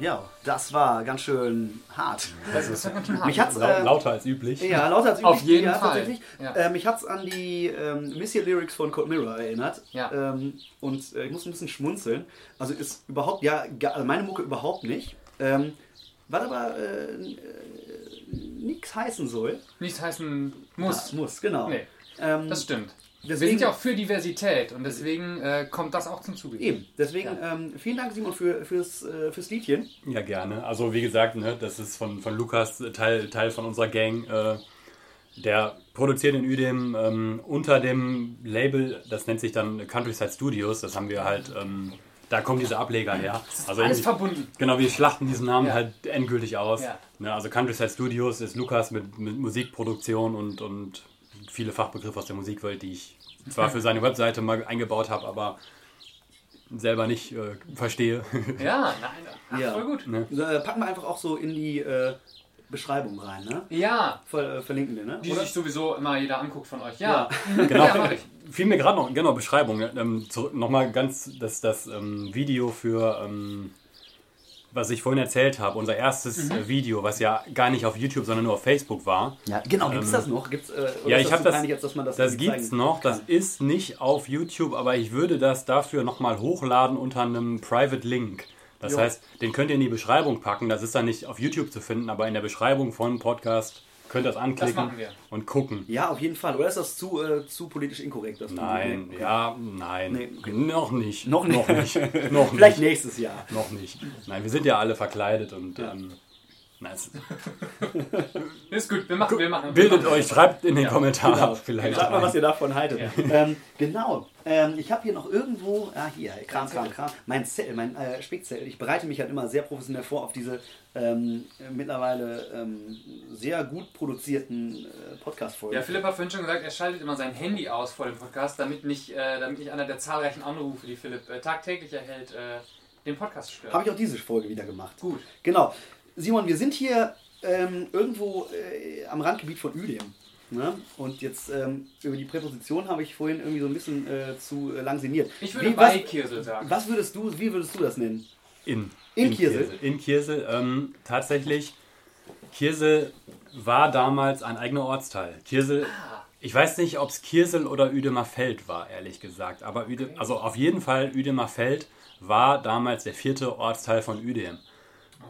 Ja, das war ganz schön hart. Das ist ja ganz schön hart. Mich hat's, äh, lauter als üblich. Ja, lauter als Auf üblich, jeden ja, Fall. Tatsächlich. Ja. Äh, mich hat's an die ähm, Missy Lyrics von Cold Mirror erinnert. Ja. Ähm, und äh, ich muss ein bisschen schmunzeln. Also ist überhaupt, ja, also meine Mucke überhaupt nicht. Ähm, was aber äh, äh, nichts heißen soll. Nichts heißen muss. Ja, muss, genau. Nee, Ähm, das stimmt. Wir deswegen- sind ja auch für Diversität und deswegen äh, kommt das auch zum Zuge. Eben, deswegen ähm, vielen Dank, Simon, für, fürs, äh, fürs Liedchen. Ja, gerne. Also wie gesagt, ne, das ist von, von Lukas äh, Teil, Teil von unserer Gang. Äh, der produziert in Udem ähm, unter dem Label, das nennt sich dann Countryside Studios. Das haben wir halt, ähm, da kommen diese Ableger her. Also Alles verbunden. Genau, wir schlachten diesen Namen Ja. halt endgültig aus. Ja. Ne, also Countryside Studios ist Lukas mit, mit Musikproduktion und, und viele Fachbegriffe aus der Musikwelt, die ich zwar für seine Webseite mal eingebaut habe, aber selber nicht äh, verstehe. [LAUGHS] Ja, nein, ach, Ja. voll gut. ne? Äh, packen wir einfach auch so in die äh, Beschreibung rein, ne? Ja, Ver, äh, verlinken wir, ne? die Oder? sich sowieso immer jeder anguckt von euch. Ja, [LAUGHS] Genau, Ja, mach ich. fiel mir gerade noch, genau, Beschreibung. ne? Ähm, zurück- Nochmal ganz das, das ähm, Video für, ähm, was ich vorhin erzählt habe, unser erstes Mhm. äh, Video, was ja gar nicht auf YouTube, sondern nur auf Facebook war. Ja, genau, gibt's das noch? Gibt's, äh, Ähm, Ja, ich das habe das. als dass man das Das gibt's zeigen noch. Das kann? ist nicht auf YouTube, aber ich würde das dafür nochmal hochladen unter einem Private Link. Das Jo. heißt, den könnt ihr in die Beschreibung packen. Das ist dann nicht auf YouTube zu finden, aber in der Beschreibung von Podcast könnt ihr das anklicken machen wir. und gucken. Ja, auf jeden Fall. Oder ist das zu, äh, zu politisch inkorrekt? Das Nein, okay. ja, nein. Nee, okay. Noch nicht. Noch nicht. Noch nicht. [LAUGHS] noch Vielleicht nicht. nächstes Jahr. Noch nicht. Nein, wir sind ja alle verkleidet und ähm, nein, es- [LAUGHS] Ist gut, wir machen, wir machen. wir bildet machen. euch, schreibt in den Kommentaren Genau. vielleicht. Sagt mal, was ihr davon haltet. Ähm, genau. Ähm, ich habe hier noch irgendwo, ah hier, Kram, Kram, Kram, mein Zettel, mein äh, Spickzettel. Ich bereite mich halt immer sehr professionell vor auf diese ähm, mittlerweile ähm, sehr gut produzierten äh, Podcast-Folgen. Ja, Philipp hat vorhin schon gesagt, er schaltet immer sein Handy aus vor dem Podcast, damit nicht, äh, damit nicht einer der zahlreichen Anrufe, die Philipp äh, tagtäglich erhält, äh, den Podcast stört. Habe ich auch diese Folge wieder gemacht. Gut. Genau. Simon, wir sind hier ähm, irgendwo äh, am Randgebiet von Uedem. Ne? Und jetzt ähm, über die Präposition habe ich vorhin irgendwie so ein bisschen äh, zu äh, lang sinniert. Ich würde Wie, bei was, Kirsel sagen. was würdest du, wie würdest du das nennen? In, In Kirsel? In Kirsel. Ähm, tatsächlich, Kirsel war damals ein eigener Ortsteil. Kirsel, Ah. ich weiß nicht, ob es Kirsel oder Feld war, ehrlich gesagt. Aber Uede, also auf jeden Fall Feld war damals der vierte Ortsteil von Uedem.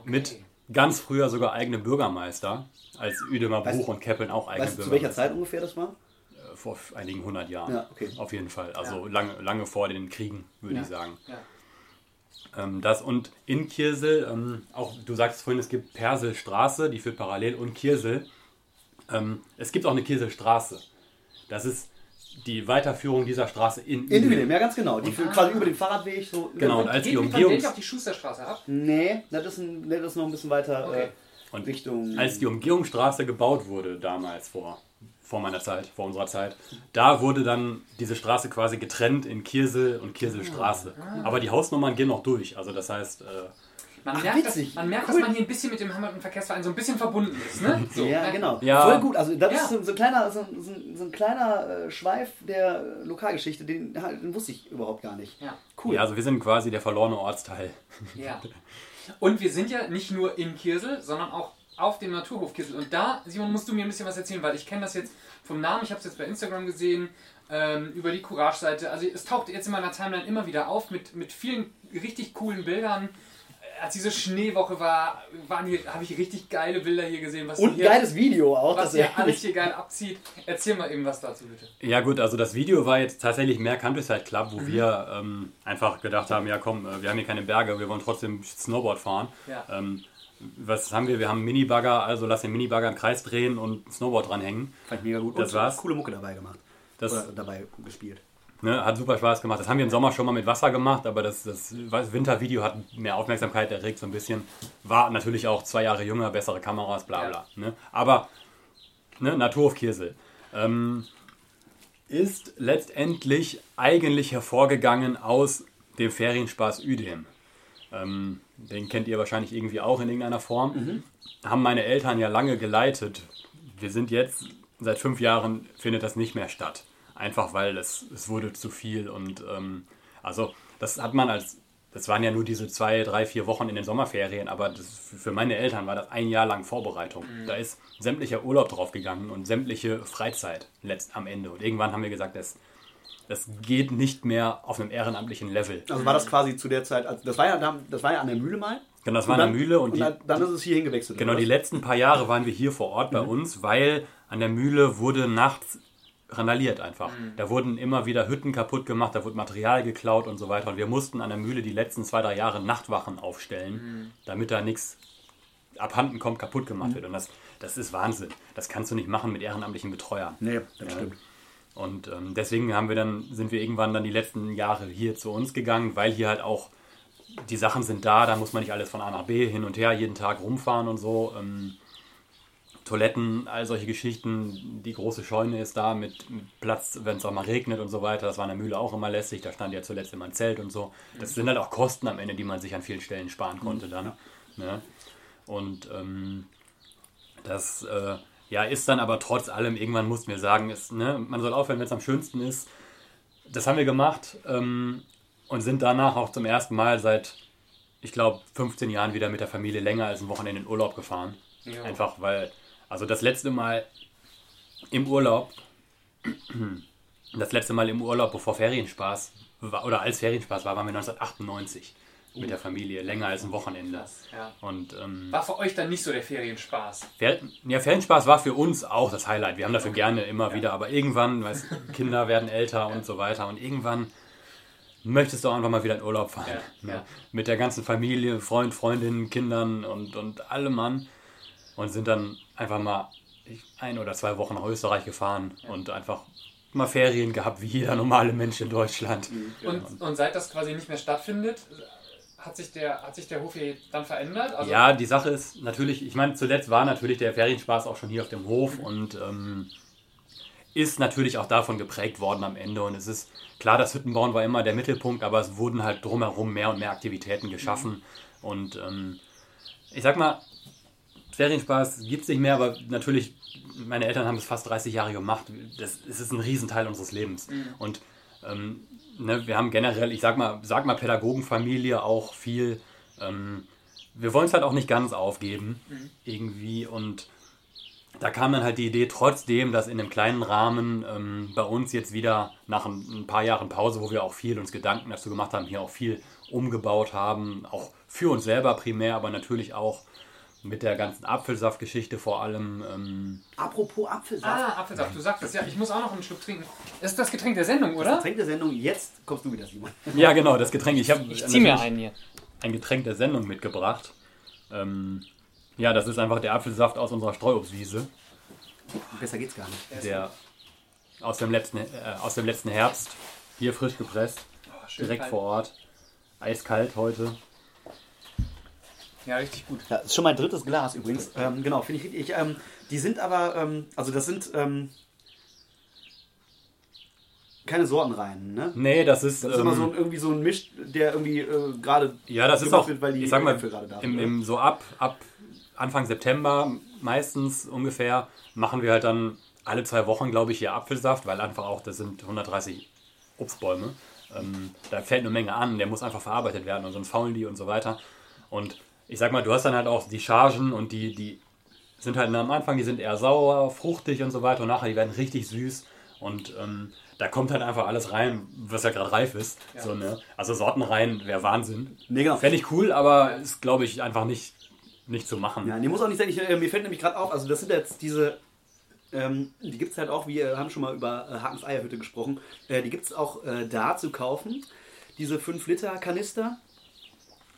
Mit ganz früher sogar eigenem Bürgermeister, als Uedemer Weißt- Buch und Keppeln auch eigene Weißt du, zu welcher. Zeit ungefähr das war? Vor einigen hundert Jahren. Ja, okay. Auf jeden Fall. Also lange, lange vor den Kriegen, würde Ja. ich sagen. Ja. Ähm, das und in Kirsel, ähm, auch du sagst vorhin, es gibt Perselstraße, die führt parallel und Kirsel. Ähm, es gibt auch eine Kirselstraße. Das ist die Weiterführung dieser Straße in, In Uedem. Ja ganz genau. Die führt quasi über den Fahrradweg so. Genau, und als Geht die die von Umgehungs Delhi auf die Schusterstraße ab? Nee, das ist, ein, das ist noch ein bisschen weiter Okay. äh, Und Richtung. als die Umgehungsstraße gebaut wurde, damals vor, vor meiner Zeit, vor unserer Zeit, da wurde dann diese Straße quasi getrennt in Kirsel und Kirselstraße. Ah. Aber die Hausnummern gehen noch durch. Also das heißt, äh, Man Ach, merkt, witzig. Dass, man merkt Cool. dass man hier ein bisschen mit dem Hamilton Verkehrsverein so ein bisschen verbunden ist. Ne? [LAUGHS] So, ja, genau. Ja. Voll gut. Also das Ja. ist so, so ein kleiner, so, so, ein- so ein kleiner äh, Schweif der äh, Lokalgeschichte, den, den wusste ich überhaupt gar nicht. Ja. Cool. ja, also wir sind quasi der verlorene Ortsteil. Ja. [LAUGHS] Und wir sind ja nicht nur in Kirsel, sondern auch auf dem Naturhof Kirsel. Und da, Simon, musst du mir ein bisschen was erzählen, weil ich kenne das jetzt vom Namen, ich habe es jetzt bei Instagram gesehen, ähm, über die Courage-Seite. Also es taucht jetzt in meiner Timeline immer wieder auf mit, mit vielen richtig coolen Bildern. Als diese Schneewoche war, waren hier, habe ich richtig geile Bilder hier gesehen. Was Und ein hier, geiles Video auch. was dass ihr er- alles hier geil abzieht. Erzähl mal eben was dazu, bitte. Ja gut, also das Video war jetzt tatsächlich mehr Countryside Club, wo wir ähm, einfach gedacht haben, ja komm, äh, wir haben hier keine Berge, wir wollen trotzdem Snowboard fahren. Ja. Ähm, was haben wir? Wir haben einen Minibagger, also lass den Minibagger im Kreis drehen und ein Snowboard dranhängen. Fand ich mega gut. Das Und war's. coole Mucke dabei gemacht. Das Oder dabei gespielt. Ne, hat super Spaß gemacht. Das haben wir im Sommer schon mal mit Wasser gemacht, aber das, das Wintervideo hat mehr Aufmerksamkeit erregt so ein bisschen. War natürlich auch zwei Jahre jünger, bessere Kameras, bla bla. Ne? Aber ne, Naturhof Kirsel. Ähm, ist letztendlich eigentlich hervorgegangen aus dem Ferienspaß Uedem. Ähm, den kennt ihr wahrscheinlich irgendwie auch in irgendeiner Form. Haben meine Eltern ja lange geleitet. Wir sind jetzt, seit fünf Jahren findet das nicht mehr statt. Einfach weil es, es wurde zu viel und ähm, also das hat man als das waren ja nur diese zwei, drei, vier Wochen in den Sommerferien, aber das, für meine Eltern war das ein Jahr lang Vorbereitung. Da ist sämtlicher Urlaub draufgegangen und sämtliche Freizeit letzt am Ende. Und irgendwann haben wir gesagt, das, das geht nicht mehr auf einem ehrenamtlichen Level. Also war das quasi zu der Zeit, also das war ja, da- das war ja an der Mühle mal. Genau, das war eine dann- Mühle und, und die, dann, dann ist es hier hingewechselt. Genau, die letzten paar Jahre waren wir hier vor Ort bei uns, weil an der Mühle wurde nachts randaliert einfach. Da wurden immer wieder Hütten kaputt gemacht, da wurde Material geklaut und so weiter. Und wir mussten an der Mühle die letzten zwei, drei Jahre Nachtwachen aufstellen, damit da nichts abhanden kommt, kaputt gemacht wird. Und das, das ist Wahnsinn. Das kannst du nicht machen mit ehrenamtlichen Betreuern. Nee, das stimmt. Und ähm, deswegen haben wir dann, sind wir irgendwann dann die letzten Jahre hier zu uns gegangen, weil hier halt auch die Sachen sind da, da muss man nicht alles von A nach B hin und her jeden Tag rumfahren und so. Ähm, Toiletten, all solche Geschichten. Die große Scheune ist da mit, Platz, wenn es auch mal regnet und so weiter. Das war in der Mühle auch immer lässig. Da stand ja zuletzt immer ein Zelt und so. Das sind halt auch Kosten am Ende, die man sich an vielen Stellen sparen konnte dann. Ne? Und ähm, das äh, ja, ist dann aber trotz allem, irgendwann mussten wir sagen, ist, ne, man soll aufhören, wenn es am schönsten ist. Das haben wir gemacht ähm, und sind danach auch zum ersten Mal seit, ich glaube, 15 Jahren wieder mit der Familie länger als ein Wochenende in Urlaub gefahren. Ja. Einfach weil, also das letzte Mal im Urlaub, das letzte Mal im Urlaub, bevor Ferienspaß war, oder als Ferienspaß war, waren wir 1998 mit der Familie, länger als ein Wochenende. Ja. Und ähm, War für euch dann nicht so der Ferienspaß? Fer ja, Ferienspaß war für uns auch das Highlight. Wir haben dafür gerne immer wieder, aber irgendwann, [LAUGHS] weißt, Kinder werden älter und so weiter und irgendwann möchtest du auch einfach mal wieder in Urlaub fahren. Ja, ne? ja. Mit der ganzen Familie, Freund, Freundinnen, Kindern und, und allem Mann und sind dann einfach mal ein oder zwei Wochen nach Österreich gefahren und einfach mal Ferien gehabt, wie jeder normale Mensch in Deutschland. Und, und seit das quasi nicht mehr stattfindet, hat sich der, hat sich der Hof hier dann verändert? Also, Ja, die Sache ist natürlich, ich meine, zuletzt war natürlich der Ferienspaß auch schon hier auf dem Hof und ähm, ist natürlich auch davon geprägt worden am Ende. Und es ist klar, das Hüttenbauen war immer der Mittelpunkt, aber es wurden halt drumherum mehr und mehr Aktivitäten geschaffen. Und ähm, ich sag mal, Ferienspaß gibt es nicht mehr, aber natürlich, meine Eltern haben es fast 30 Jahre gemacht. Das, es ist ein Riesenteil unseres Lebens. Und ähm, ne, wir haben generell, ich sag mal, sag mal Pädagogenfamilie auch viel. Ähm, wir wollen es halt auch nicht ganz aufgeben, irgendwie. Und da kam dann halt die Idee, trotzdem, dass in einem kleinen Rahmen ähm, bei uns jetzt wieder nach ein, ein paar Jahren Pause, wo wir auch viel uns Gedanken dazu gemacht haben, hier auch viel umgebaut haben, auch für uns selber primär, aber natürlich auch mit der ganzen Apfelsaftgeschichte vor allem. Ähm, Apropos Apfelsaft. Ah, Apfelsaft, du sagtest ja, ich muss auch noch einen Schluck trinken. Das ist das Getränk der Sendung, oder? Getränk der Sendung, jetzt kommst du wieder, Simon. ja, genau, das Getränk. Ich habe Ich zieh mir einen hier. ein Getränk der Sendung mitgebracht. Ähm, ja, das ist einfach der Apfelsaft aus unserer Streuobstwiese, Besser geht's gar nicht. der aus dem letzten, äh, aus dem letzten Herbst hier frisch gepresst, Oh, direkt kalt. vor Ort. Eiskalt heute. Ja, richtig gut. Ja, das ist schon mein drittes Glas übrigens. Ähm, genau, finde ich richtig. Ich, ähm, die sind aber, ähm, also das sind ähm, keine Sortenreihen, ne? Nee, das ist. Das ist immer so ein, Ähm, irgendwie so ein Misch, der irgendwie äh, gerade ja, das ist auch, wird, weil die ich sag mal, gerade da im, sind. im, so ab, ab Anfang September meistens ungefähr machen wir halt dann alle zwei Wochen, glaube ich, hier Apfelsaft, weil einfach auch, das sind 130 Obstbäume. Ähm, da fällt eine Menge an, der muss einfach verarbeitet werden und sonst faulen die und so weiter. Und ich sag mal, du hast dann halt auch die Chargen und die, die sind halt am Anfang, die sind eher sauer, fruchtig und so weiter und nachher, die werden richtig süß und ähm, da kommt halt einfach alles rein, was ja gerade reif ist. So, ne? Also Sorten rein wäre Wahnsinn. Nee, genau. Fände ich cool, aber ist, glaube ich, einfach nicht, nicht zu machen. Ja, nee, muss auch nicht sein. Ich, äh, mir fällt nämlich gerade auf, also das sind jetzt diese, ähm, die gibt es halt auch, wir haben schon mal über äh, Hakens Eierhütte gesprochen, äh, die gibt es auch äh, da zu kaufen, diese 5 Liter Kanister.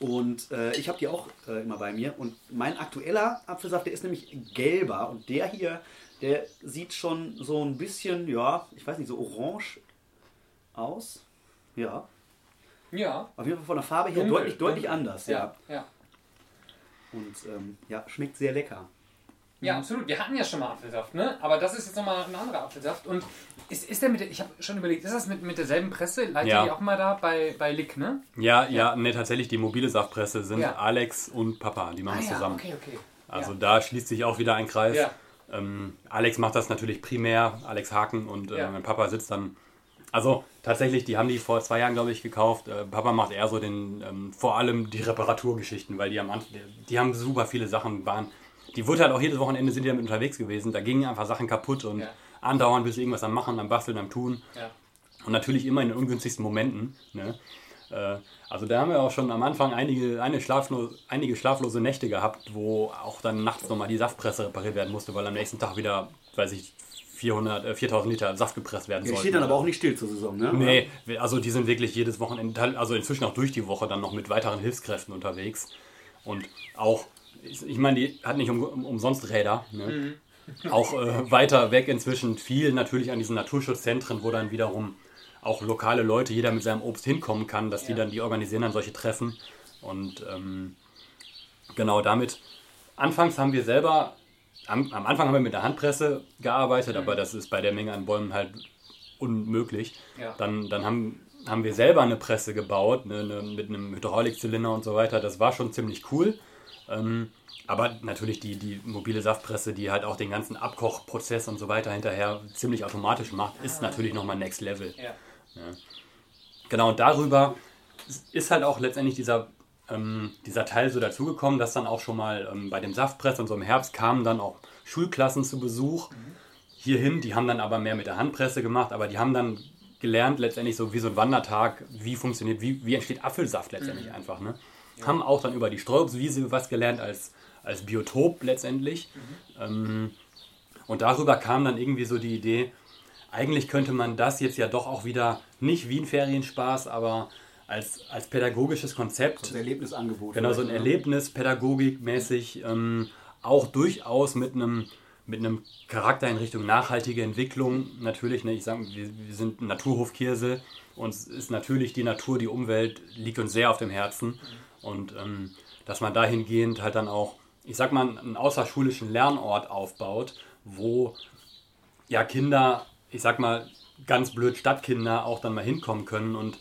Und äh, ich habe die auch äh, immer bei mir. Und mein aktueller Apfelsaft, der ist nämlich gelber. Und der hier, der sieht schon so ein bisschen, ja, ich weiß nicht, so orange aus. Ja. Ja. Auf jeden Fall von der Farbe her Dunkel, deutlich, deutlich dunkel. anders. Ja. Ja. Und ähm, ja, schmeckt sehr lecker. Ja, absolut. Wir hatten ja schon mal Apfelsaft, ne? Aber das ist jetzt nochmal ein anderer Apfelsaft. Und ist, ist der mit der, ich habe schon überlegt, ist das mit, mit derselben Presse? Leitet Ja. die auch mal da bei, bei Lick, ne? Ja, ja, ne, tatsächlich, die mobile Saftpresse sind Ja. Alex und Papa, die machen es zusammen. okay, okay. Also ja. da schließt sich auch wieder ein Kreis. Ja. Ähm, Alex macht das natürlich primär, Alex Haken und äh, Ja. mein Papa sitzt dann Also tatsächlich, die haben die vor zwei Jahren, glaube ich, gekauft. Äh, Papa macht eher so den, ähm, vor allem die Reparaturgeschichten, weil die am Anfang, die haben super viele Sachen, waren, die wurde halt auch jedes Wochenende sind die damit unterwegs gewesen. Da gingen einfach Sachen kaputt und Ja. andauernd bist du irgendwas am Machen, am Basteln, am Tun. Ja. Und natürlich immer in den ungünstigsten Momenten. Ne? Äh, also da haben wir auch schon am Anfang einige, eine schlaflose, einige schlaflose Nächte gehabt, wo auch dann nachts nochmal die Saftpresse repariert werden musste, weil am nächsten Tag wieder, weiß ich, 400, äh, 4000 Liter Saft gepresst werden Die sollten. steht dann aber auch nicht still zur Saison, ne? Nee, also die sind wirklich jedes Wochenende, also inzwischen auch durch die Woche dann noch mit weiteren Hilfskräften unterwegs. Und auch, ich ich meine, die hat nicht um, um, umsonst Räder. Ne? Auch äh, weiter weg inzwischen viel natürlich an diesen Naturschutzzentren, wo dann wiederum auch lokale Leute, jeder mit seinem Obst hinkommen kann, dass die Ja. dann, die organisieren dann solche Treffen. Und ähm, genau damit, anfangs haben wir selber, am, am Anfang haben wir mit der Handpresse gearbeitet, aber das ist bei der Menge an Bäumen halt unmöglich. Ja. Dann, dann haben, haben wir selber eine Presse gebaut, ne, ne, mit einem Hydraulikzylinder und so weiter. Das war schon ziemlich cool. Ähm, aber natürlich die, die mobile Saftpresse, die halt auch den ganzen Abkochprozess und so weiter hinterher ziemlich automatisch macht, ist natürlich nochmal Next Level. Ja. Genau, und darüber ist halt auch letztendlich dieser, ähm, dieser Teil so dazugekommen, dass dann auch schon mal ähm, bei dem Saftpress und so im Herbst kamen dann auch Schulklassen zu Besuch hierhin. Die haben dann aber mehr mit der Handpresse gemacht, aber die haben dann gelernt, letztendlich so wie so ein Wandertag, wie funktioniert, wie, wie entsteht Apfelsaft letztendlich einfach. Ne? Haben auch dann über die Streuobstwiese was gelernt als, als Biotop letztendlich. Ähm, und darüber kam dann irgendwie so die Idee, eigentlich könnte man das jetzt ja doch auch wieder nicht wie ein Ferienspaß, aber als, als pädagogisches Konzept, Das Erlebnisangebot. genau so ein ne? Erlebnis, pädagogikmäßig, ähm, auch durchaus mit einem mit einem Charakter in Richtung nachhaltige Entwicklung. Natürlich, ne, ich sage, wir, wir sind ein Naturhof Kirsel. Uns ist natürlich die Natur, die Umwelt liegt uns sehr auf dem Herzen. Und ähm, dass man dahingehend halt dann auch, ich sag mal, einen außerschulischen Lernort aufbaut, wo ja Kinder, ich sag mal, ganz blöd Stadtkinder auch dann mal hinkommen können und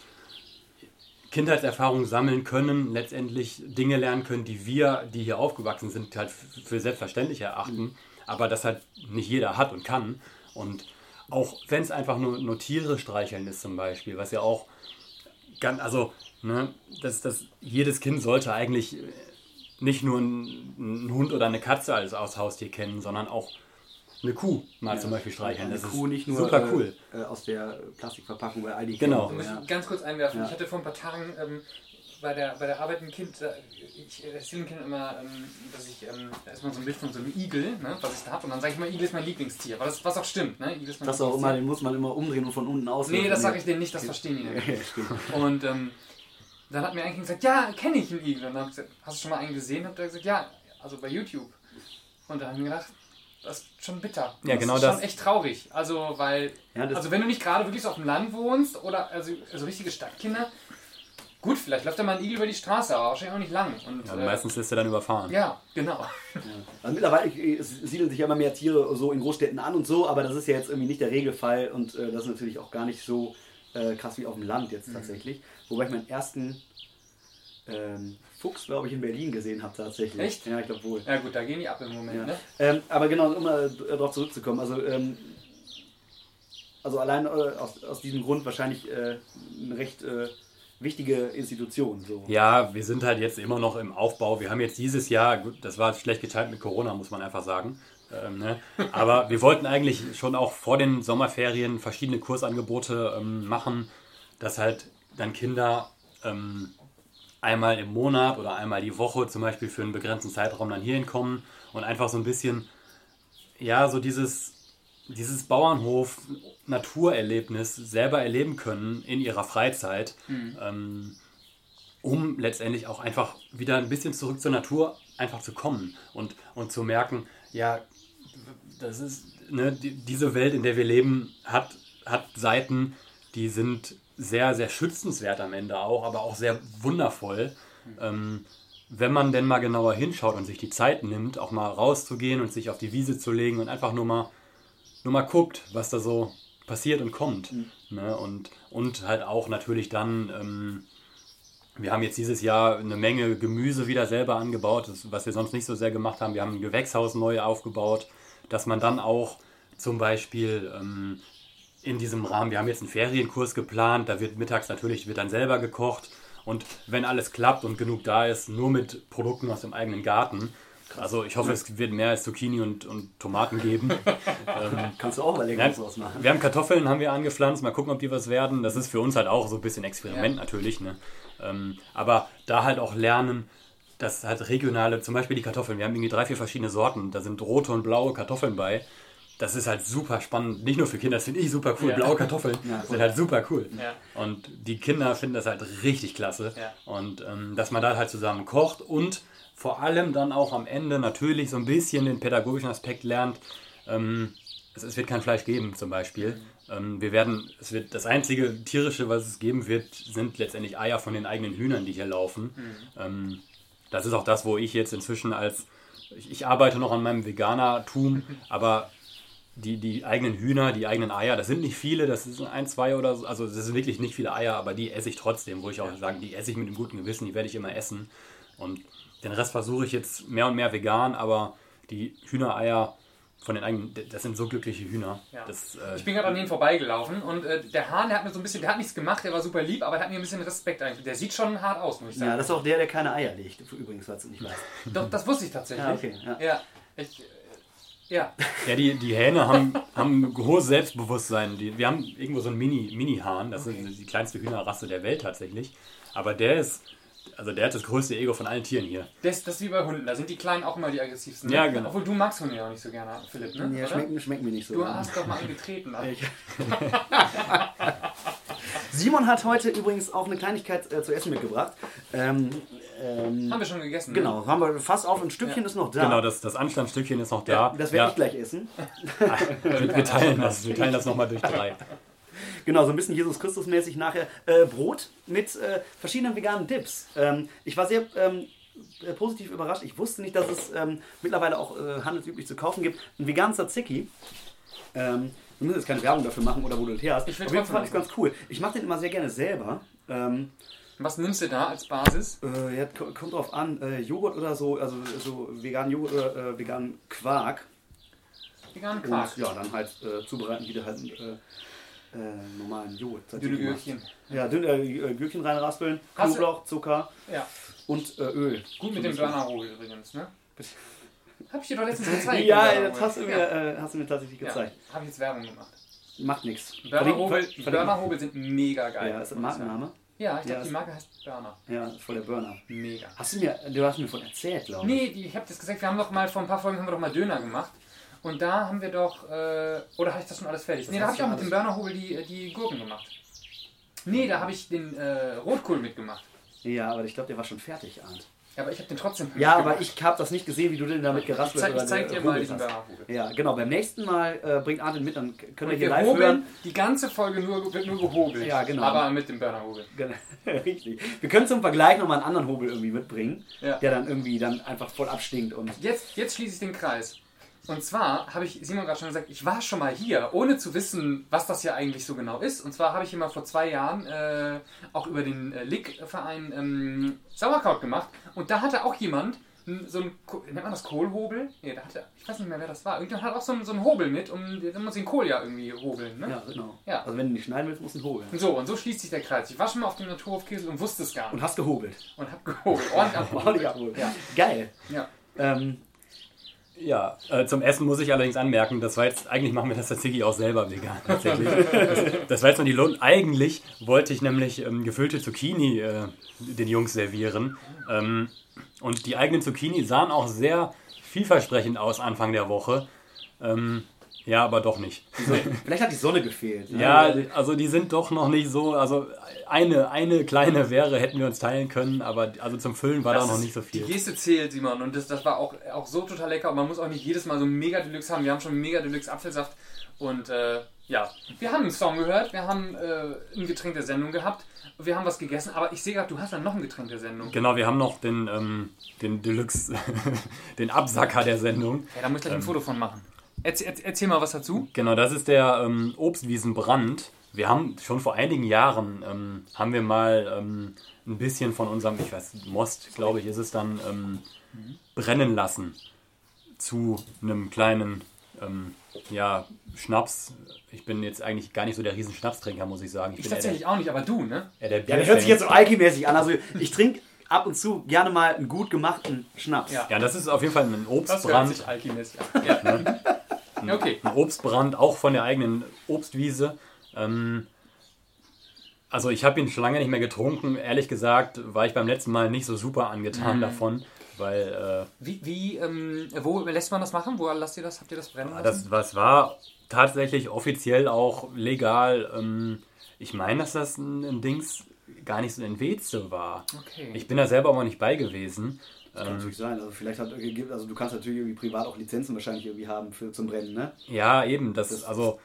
Kindheitserfahrungen sammeln können, letztendlich Dinge lernen können, die wir, die hier aufgewachsen sind, halt für selbstverständlich erachten, aber das halt nicht jeder hat und kann. Und auch wenn es einfach nur, nur Tiere streicheln ist zum Beispiel, was ja auch ganz, also, ne, das, das, jedes Kind sollte eigentlich nicht nur einen, Hund oder eine Katze als, als Haustier kennen, sondern auch eine Kuh mal zum Beispiel streicheln. Eine Das Kuh ist nicht nur super äh, cool. äh, aus der Plastikverpackung bei Aldi. Genau. Muss ja. ganz kurz einwerfen. Ja. Ich hatte vor ein paar Tagen ähm, bei, der, bei der Arbeit ein Kind, ich erzähle den Kindern immer, ähm, dass ich, ähm, da ist mal so ein Bild von so einem Igel, ne, was ich da habe. Und dann sage ich mal, Igel ist mein Lieblingstier. Was, was auch stimmt, ne? Igel ist mein Das auch immer, den muss man immer umdrehen und von unten aus. Nee, das sage ich denen nicht, das verstehen die nicht. [LAUGHS] Ja. Und ähm, dann hat mir Kind gesagt, ja, kenne ich einen Igel. Und dann habe ich gesagt, hast du schon mal einen gesehen? Hat er gesagt, ja, also bei YouTube. Und dann habe ich mir gedacht, das ist schon bitter. Ja, das genau ist das. schon echt traurig. Also, weil, Ja, also wenn du nicht gerade wirklich so auf dem Land wohnst oder also, also richtige Stadtkinder, gut, vielleicht läuft da mal ein Igel über die Straße, aber wahrscheinlich auch nicht lang. Und, Ja, äh, meistens lässt er dann überfahren. ja, genau. Also mittlerweile siedeln sich ja immer mehr Tiere so in Großstädten an und so, aber das ist ja jetzt irgendwie nicht der Regelfall und äh, das ist natürlich auch gar nicht so äh, krass wie auf dem Land Mhm. jetzt tatsächlich. Wobei ich meinen ersten ähm, Fuchs, glaube ich, in Berlin gesehen habe tatsächlich. Echt? Ja, ich glaube wohl. Ja gut, da gehen die ab im Moment, Ja. ne? Ähm, aber genau, um äh, darauf zurückzukommen, also, ähm, also allein äh, aus, aus diesem Grund wahrscheinlich äh, eine recht äh, wichtige Institution. So. Ja, wir sind halt jetzt immer noch im Aufbau. Wir haben jetzt dieses Jahr, gut, das war schlecht geteilt mit Corona, muss man einfach sagen. Ähm, ne? Aber wir wollten eigentlich schon auch vor den Sommerferien verschiedene Kursangebote ähm, machen, dass halt dann Kinder ähm, einmal im Monat oder einmal die Woche zum Beispiel für einen begrenzten Zeitraum dann hierhin kommen und einfach so ein bisschen, ja, so dieses, dieses Bauernhof-Naturerlebnis selber erleben können in ihrer Freizeit, ähm, um letztendlich auch einfach wieder ein bisschen zurück zur Natur einfach zu kommen und, und zu merken, ja, das ist, ne, die, diese Welt, in der wir leben, hat, hat Seiten, die sind sehr, sehr schützenswert am Ende auch, aber auch sehr wundervoll. Ähm, wenn man denn mal genauer hinschaut und sich die Zeit nimmt, auch mal rauszugehen und sich auf die Wiese zu legen und einfach nur mal, nur mal guckt, was da so passiert und kommt. Ne? Und, und halt auch natürlich dann, ähm, wir haben jetzt dieses Jahr eine Menge Gemüse wieder selber angebaut, das, was wir sonst nicht so sehr gemacht haben. Wir haben ein Gewächshaus neu aufgebaut, dass man dann auch zum Beispiel ähm, in diesem Rahmen, wir haben jetzt einen Ferienkurs geplant, da wird mittags natürlich wird dann selber gekocht und wenn alles klappt und genug da ist, nur mit Produkten aus dem eigenen Garten. Also ich hoffe, es wird mehr als Zucchini und, und Tomaten geben. [LAUGHS] ähm, Kannst du auch mal ja, Leckeres draus machen. wir haben Kartoffeln, haben wir angepflanzt, mal gucken, ob die was werden. Das ist für uns halt auch so ein bisschen Experiment Ja. natürlich. Ne? Ähm, aber da halt auch lernen, dass halt regionale, zum Beispiel die Kartoffeln, wir haben irgendwie drei, vier verschiedene Sorten, da sind rote und blaue Kartoffeln bei. Das ist halt super spannend, nicht nur für Kinder, das finde ich super cool. Ja. Blaue Kartoffeln Ja, sind halt super cool. Ja. Und die Kinder finden das halt richtig klasse. Und ähm, dass man da halt zusammen kocht und vor allem dann auch am Ende natürlich so ein bisschen den pädagogischen Aspekt lernt. Ähm, es, es wird kein Fleisch geben zum Beispiel. Ähm, wir werden, es wird das einzige tierische, was es geben wird, sind letztendlich Eier von den eigenen Hühnern, die hier laufen. Ähm, das ist auch das, wo ich jetzt inzwischen als ich, ich arbeite noch an meinem Veganertum, aber die, die eigenen Hühner, die eigenen Eier, das sind nicht viele, das sind ein, zwei oder so, also das sind wirklich nicht viele Eier, aber die esse ich trotzdem, wo ich auch sage, die esse ich mit einem guten Gewissen, die werde ich immer essen. Und den Rest versuche ich jetzt mehr und mehr vegan, aber die Hühnereier von den eigenen, das sind so glückliche Hühner. Ja. Das, äh, Ich bin gerade an denen vorbeigelaufen und äh, der Hahn, der hat mir so ein bisschen, der hat nichts gemacht, der war super lieb, aber der hat mir ein bisschen Respekt eigentlich. Der sieht schon hart aus, muss ich Ja, sagen. das ist auch der, der keine Eier legt. Übrigens, falls du nicht weißt. Doch, das wusste ich tatsächlich. Ja, [LAUGHS] okay, ja. Ja, ich, ja. Ja, die, die Hähne haben, haben ein hohes Selbstbewusstsein. Die, wir haben irgendwo so einen Mini- Mini-Hahn, das ist die kleinste Hühnerrasse der Welt tatsächlich. Aber der ist, also der hat das größte Ego von allen Tieren hier. Das, das ist wie bei Hunden, da sind die Kleinen auch immer die aggressivsten. ne? Ja, genau. Obwohl du magst Hunde ja auch nicht so gerne, Philipp, ne? Ja, Oder? schmecken, schmecken mir nicht so. Du hast doch mal einen getreten. [LAUGHS] ne? [LAUGHS] Simon hat heute übrigens auch eine Kleinigkeit äh, zu essen mitgebracht. Ähm, ähm, Haben wir schon gegessen. genau, haben wir fast auf. Ein Stückchen Ja. ist noch da. Genau, das, das Anstandsstückchen ist noch da. das werde ich gleich essen. [LAUGHS] wir, wir teilen das, wir teilen das nochmal durch drei. Genau, so ein bisschen Jesus Christus-mäßig nachher. Äh, Brot mit äh, verschiedenen veganen Dips. Ähm, ich war sehr ähm, äh, positiv überrascht. Ich wusste nicht, dass es ähm, mittlerweile auch äh, handelsüblich zu kaufen gibt. Ein veganen Tzatziki. Wir müssen jetzt keine Werbung dafür machen oder wo du das her hast. Ich Auf jeden Fall fand ich ganz cool. Ich mache den immer sehr gerne selber. Ähm, Was nimmst du da als Basis? äh, ja, ko- kommt drauf an, äh, Joghurt oder so, also so veganen Joghurt oder äh, veganen Quark. Veganen Quark. Und ja, dann halt äh, zubereiten, wie du halt äh, äh, normalen Joghurt. Dünne Gürkchen. Ja, dünne äh, Gürkchen reinraspeln, du- Knoblauch, Zucker Ja. und äh, Öl. Gut mit dem Burnerhobel übrigens, ne? Hab ich dir doch letztens [LAUGHS] gezeigt. Ja, das hast du, mir, Ja. äh, hast du mir tatsächlich Ja. gezeigt. Habe ich jetzt Werbung gemacht. Macht nichts. Burnerhobel, Burnerhobel sind mega geil. Ja, ist ein Markenname? Ja, ich glaube, Ja, die ist- Marke heißt Burner. Ja, voll der Burner. Mega. Hast du mir, du hast mir von erzählt, glaube ich. Nee, die, ich habe das gesagt, wir haben doch mal vor ein paar Folgen haben wir doch mal Döner gemacht. Und da haben wir doch, äh, oder habe ich das schon alles fertig? Das nee, da habe ich auch mit dem Burnerhobel die, die Gurken gemacht. Nee, da habe ich den äh, Rotkohl mitgemacht. Ja, aber ich glaube, der war schon fertig, Arndt. Aber ich habe den trotzdem Ja, aber ich habe das nicht gesehen, wie du den damit Ich geraspelt zeig, ich zeig dir mal diesen hast. Burnerhobel. Ja, genau. Beim nächsten Mal äh, bringt Arndt den mit, dann ihr Und hier wir live hobeln hören. die ganze Folge nur, wird nur gehobelt. Ja, genau. Aber mit dem Burnerhobel. Genau, [LAUGHS] Richtig. Wir können zum Vergleich nochmal einen anderen Hobel irgendwie mitbringen, Ja. der dann irgendwie dann einfach voll abstinkt und Jetzt, jetzt schließe ich den Kreis. Und zwar habe ich Simon gerade schon gesagt, ich war schon mal hier, ohne zu wissen, was das hier eigentlich so genau ist. Und zwar habe ich hier mal vor zwei Jahren äh, auch über den äh, Lick-Verein ähm, Sauerkraut gemacht. Und da hatte auch jemand so ein, nennt man das Kohlhobel? Nee, da hatte, ich weiß nicht mehr, wer das war. Irgendjemand hat auch so einen, so einen Hobel mit, um, da muss den Kohl ja irgendwie hobeln. Ne? ja, genau. Ja. Also wenn du nicht schneiden willst, musst du ihn hobeln. Und so, und so schließt sich der Kreis. Ich war schon mal auf dem Naturhof Kiesel und wusste es gar Und nicht. hast gehobelt. Und habe gehobelt. Ordentlich [LAUGHS] abgehobelt. Ordentlich. Ja. Geil. Ja. Ähm, Ja, äh, zum Essen muss ich allerdings anmerken, das war jetzt, eigentlich machen wir das Tzatziki auch selber vegan [LAUGHS] tatsächlich. das, das war jetzt noch die Lohn. Eigentlich wollte ich nämlich ähm, gefüllte Zucchini äh, den Jungs servieren. Ähm, und die eigenen Zucchini sahen auch sehr vielversprechend aus Anfang der Woche. Ähm, ja, aber doch nicht. [LAUGHS] vielleicht hat die Sonne gefehlt. ne? Ja, also die sind doch noch nicht so, also eine, eine kleine wäre, hätten wir uns teilen können, aber also zum Füllen war da Das noch ist- nicht so viel. Die Geste zählt, Simon. Und das, das war auch, auch so total lecker. Und man muss auch nicht jedes Mal so Mega Deluxe haben. Wir haben schon Mega Deluxe Apfelsaft. Und äh, ja, wir haben einen Song gehört. Wir haben äh, ein Getränk der Sendung gehabt. Wir haben was gegessen. Aber ich sehe gerade, du hast dann noch ein Getränk der Sendung. Genau, wir haben noch den, ähm, den Deluxe, [LAUGHS] den Absacker der Sendung. Ja, da muss ich gleich ein Foto von machen. Erzähl, erzähl, erzähl mal was dazu. Genau, das ist der ähm, Obstwiesenbrand. Wir haben schon vor einigen Jahren, ähm, haben wir mal ähm, ein bisschen von unserem, ich weiß, Most, glaube ich, ist es dann, ähm, brennen lassen zu einem kleinen ähm, ja, Schnaps. Ich bin jetzt eigentlich gar nicht so der riesen Schnapstrinker, muss ich sagen. Ich bin eher tatsächlich auch nicht, aber du, ne? Der, eher der Ja, das hört sich jetzt so alkimäßig an. Also ich trinke ab und zu gerne mal einen gut gemachten Schnaps. Ja. Ja, das ist auf jeden Fall ein Das hört Obstbrand. sich alchemistisch an. [LAUGHS] Ja. okay. Ein Obstbrand, auch von der eigenen Obstwiese. Ähm, also ich habe ihn schon lange nicht mehr getrunken. Ehrlich gesagt war ich beim letzten Mal nicht so super angetan Mhm. davon, weil äh, Wie, wie ähm, wo lässt man das machen? Wo lasst ihr das? Habt ihr das brennen lassen? das was war tatsächlich offiziell auch legal. Ähm, ich meine, dass das ein, ein Dings gar nicht so in Weze war. Okay. Ich bin da selber aber nicht bei gewesen. Kann natürlich sein. Also vielleicht hat also du kannst natürlich irgendwie privat auch Lizenzen wahrscheinlich irgendwie haben für zum Brennen, ne? Ja, eben. Das, ist also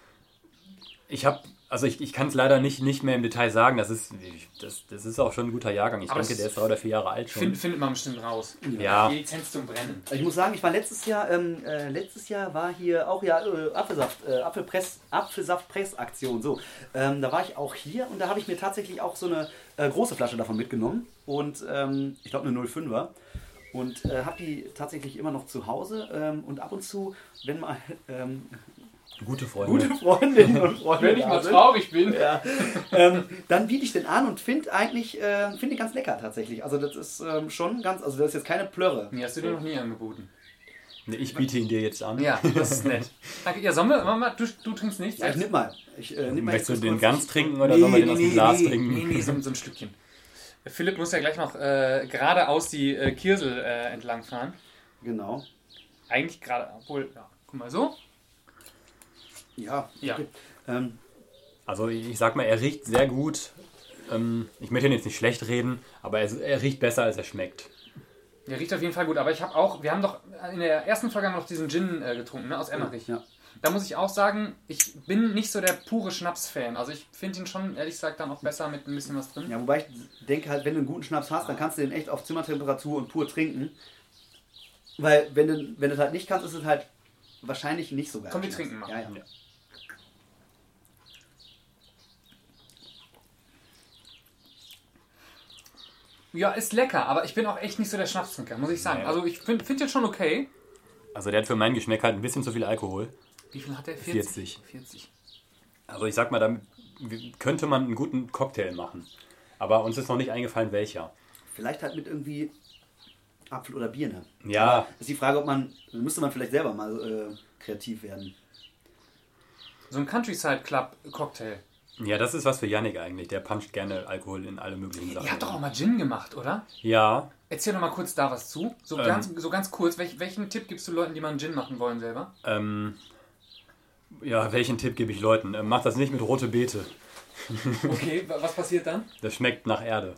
ich habe also ich, ich kann es leider nicht, nicht mehr im Detail sagen. Das ist das, das ist auch schon ein guter Jahrgang. Ich Aber denke, der ist drei oder vier Jahre alt schon. Find, findet man bestimmt raus. Ja. Die Lizenz zum Brennen. Also Ich muss sagen, ich war letztes Jahr, ähm, äh, letztes Jahr war hier auch ja äh, Apfelsaft, äh, Apfelpress, Apfelsaftpressaktion. So, ähm, da war ich auch hier und da habe ich mir tatsächlich auch so eine äh, große Flasche davon mitgenommen und ähm, ich glaube eine 05er und äh, habe die tatsächlich immer noch zu Hause ähm, und ab und zu, wenn mal [LAUGHS] ähm, Gute Freunde. gute Freundinnen und Freunde Wenn ich mal traurig bin. ja, ähm, dann biete ich den an und finde eigentlich, äh, finde den ganz lecker tatsächlich. Also das ist ähm, schon ganz, also das ist jetzt keine Plörre. Die hast du dir noch nie angeboten. Nee, Ich biete ihn dir jetzt an. Ja, das ist nett. Danke. Ja, sollen wir, wir du, du trinkst nicht? Ja, ich nimm mal. Ich, äh, nimm mal Möchtest du den ganz trinken oder Nee, sollen wir den nee, aus dem nee, Glas nee, trinken? Nee, nee, so, so ein Stückchen. Philipp muss ja gleich noch äh, geradeaus die äh, Kirsel äh, entlang fahren. Genau. Eigentlich gerade, obwohl, ja, guck mal so. Ja. Ja. Okay. Ähm, Also ich sag mal, er riecht sehr gut. Ähm, ich möchte ihn jetzt nicht schlecht reden, aber er, er riecht besser, als er schmeckt. Der riecht auf jeden Fall gut, aber ich habe auch, wir haben doch in der ersten Folge noch diesen Gin äh, getrunken, ne, aus Emmerich. ja. Da muss ich auch sagen, ich bin nicht so der pure Schnaps-Fan. Also ich finde ihn schon, ehrlich gesagt, dann auch besser mit ein bisschen was drin. ja, wobei ich denke halt, wenn du einen guten Schnaps hast, dann kannst du den echt auf Zimmertemperatur und pur trinken. Weil wenn du, wenn du das halt nicht kannst, ist es halt wahrscheinlich nicht so geil. Komm, wir trinken mal. Ja, ja. Ja. Ja, ist lecker, aber ich bin auch echt nicht so der Schnapstrinker, muss ich sagen. Nee. Also ich finde find den schon okay. Also der hat für meinen Geschmack halt ein bisschen zu viel Alkohol. Wie viel hat der? 40. 40. Also ich sag mal, damit könnte man einen guten Cocktail machen. Aber uns ist noch nicht eingefallen, welcher. Vielleicht halt mit irgendwie Apfel oder Birne. Ja, Ist die Frage, ob man, müsste man vielleicht selber mal äh, kreativ werden. So ein Countryside Club Cocktail. Ja, das ist was für Yannick eigentlich. Der puncht gerne Alkohol in alle möglichen Sachen. Ihr habt doch auch mal Gin gemacht, oder? Ja, Erzähl doch mal kurz da was zu. So, Ähm. ganz, so ganz kurz. Welch, welchen Tipp gibst du Leuten, die mal einen Gin machen wollen selber? ähm, ja, welchen Tipp gebe ich Leuten? Ähm, macht das nicht mit rote Beete. [LAUGHS] Okay, wa- was passiert dann? Das schmeckt nach Erde.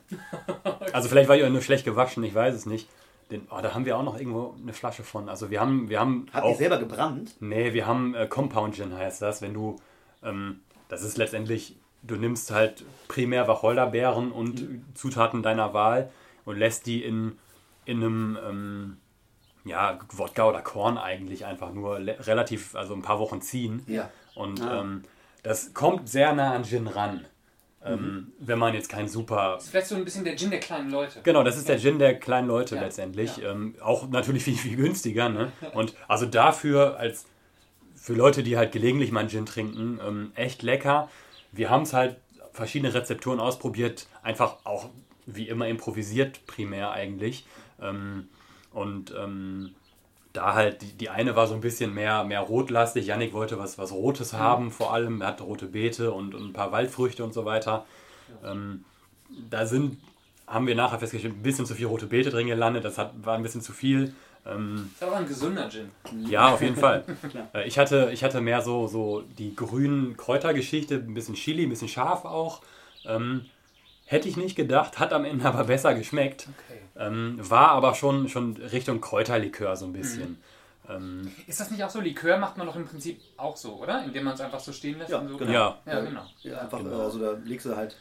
Also vielleicht war ich auch nur schlecht gewaschen, ich weiß es nicht. Den, oh, da haben wir auch noch irgendwo eine Flasche von. Also wir haben, wir haben Habt ihr auch, selber gebrannt? nee, wir haben äh, Compound Gin heißt das. Wenn du, ähm, das ist letztendlich, du nimmst halt primär Wacholderbeeren und Zutaten deiner Wahl und lässt die in, in einem, ähm, ja, Wodka oder Korn eigentlich einfach nur relativ, also ein paar Wochen ziehen. Ja. Und Ah. ähm, das kommt sehr nah an Gin ran. Ähm, wenn man jetzt kein super Das ist vielleicht so ein bisschen der Gin der kleinen Leute. Genau, das ist der Gin der kleinen Leute Ja, letztendlich. Ähm, auch natürlich viel, viel günstiger. Ne? Und also dafür, als für Leute, die halt gelegentlich mal einen Gin trinken, ähm, echt lecker. Wir haben es halt verschiedene Rezepturen ausprobiert, einfach auch wie immer improvisiert primär eigentlich. Ähm, und ähm, da halt, die, die eine war so ein bisschen mehr, mehr rotlastig. Yannick wollte was, was Rotes haben, vor allem. Er hat rote Beete und, und ein paar Waldfrüchte und so weiter. Ähm, da sind, haben wir nachher festgestellt, ein bisschen zu viel rote Beete drin gelandet. Das hat, war ein bisschen zu viel. Ähm, Ist aber ein gesunder Gin. ja, auf jeden Fall. [LAUGHS] Äh, ich, hatte, ich hatte mehr so, so die grünen Kräutergeschichte, ein bisschen Chili, ein bisschen scharf auch. Ähm, hätte ich nicht gedacht, hat am Ende aber besser geschmeckt. Okay. Ähm, war aber schon, schon Richtung Kräuterlikör so ein bisschen. Ähm, Ist das nicht auch so? Likör macht man doch im Prinzip auch so, oder? Indem man es einfach so stehen lässt Ja, und so. genau. Ja. Ja, genau. Ja, einfach, Genau. also da legst du halt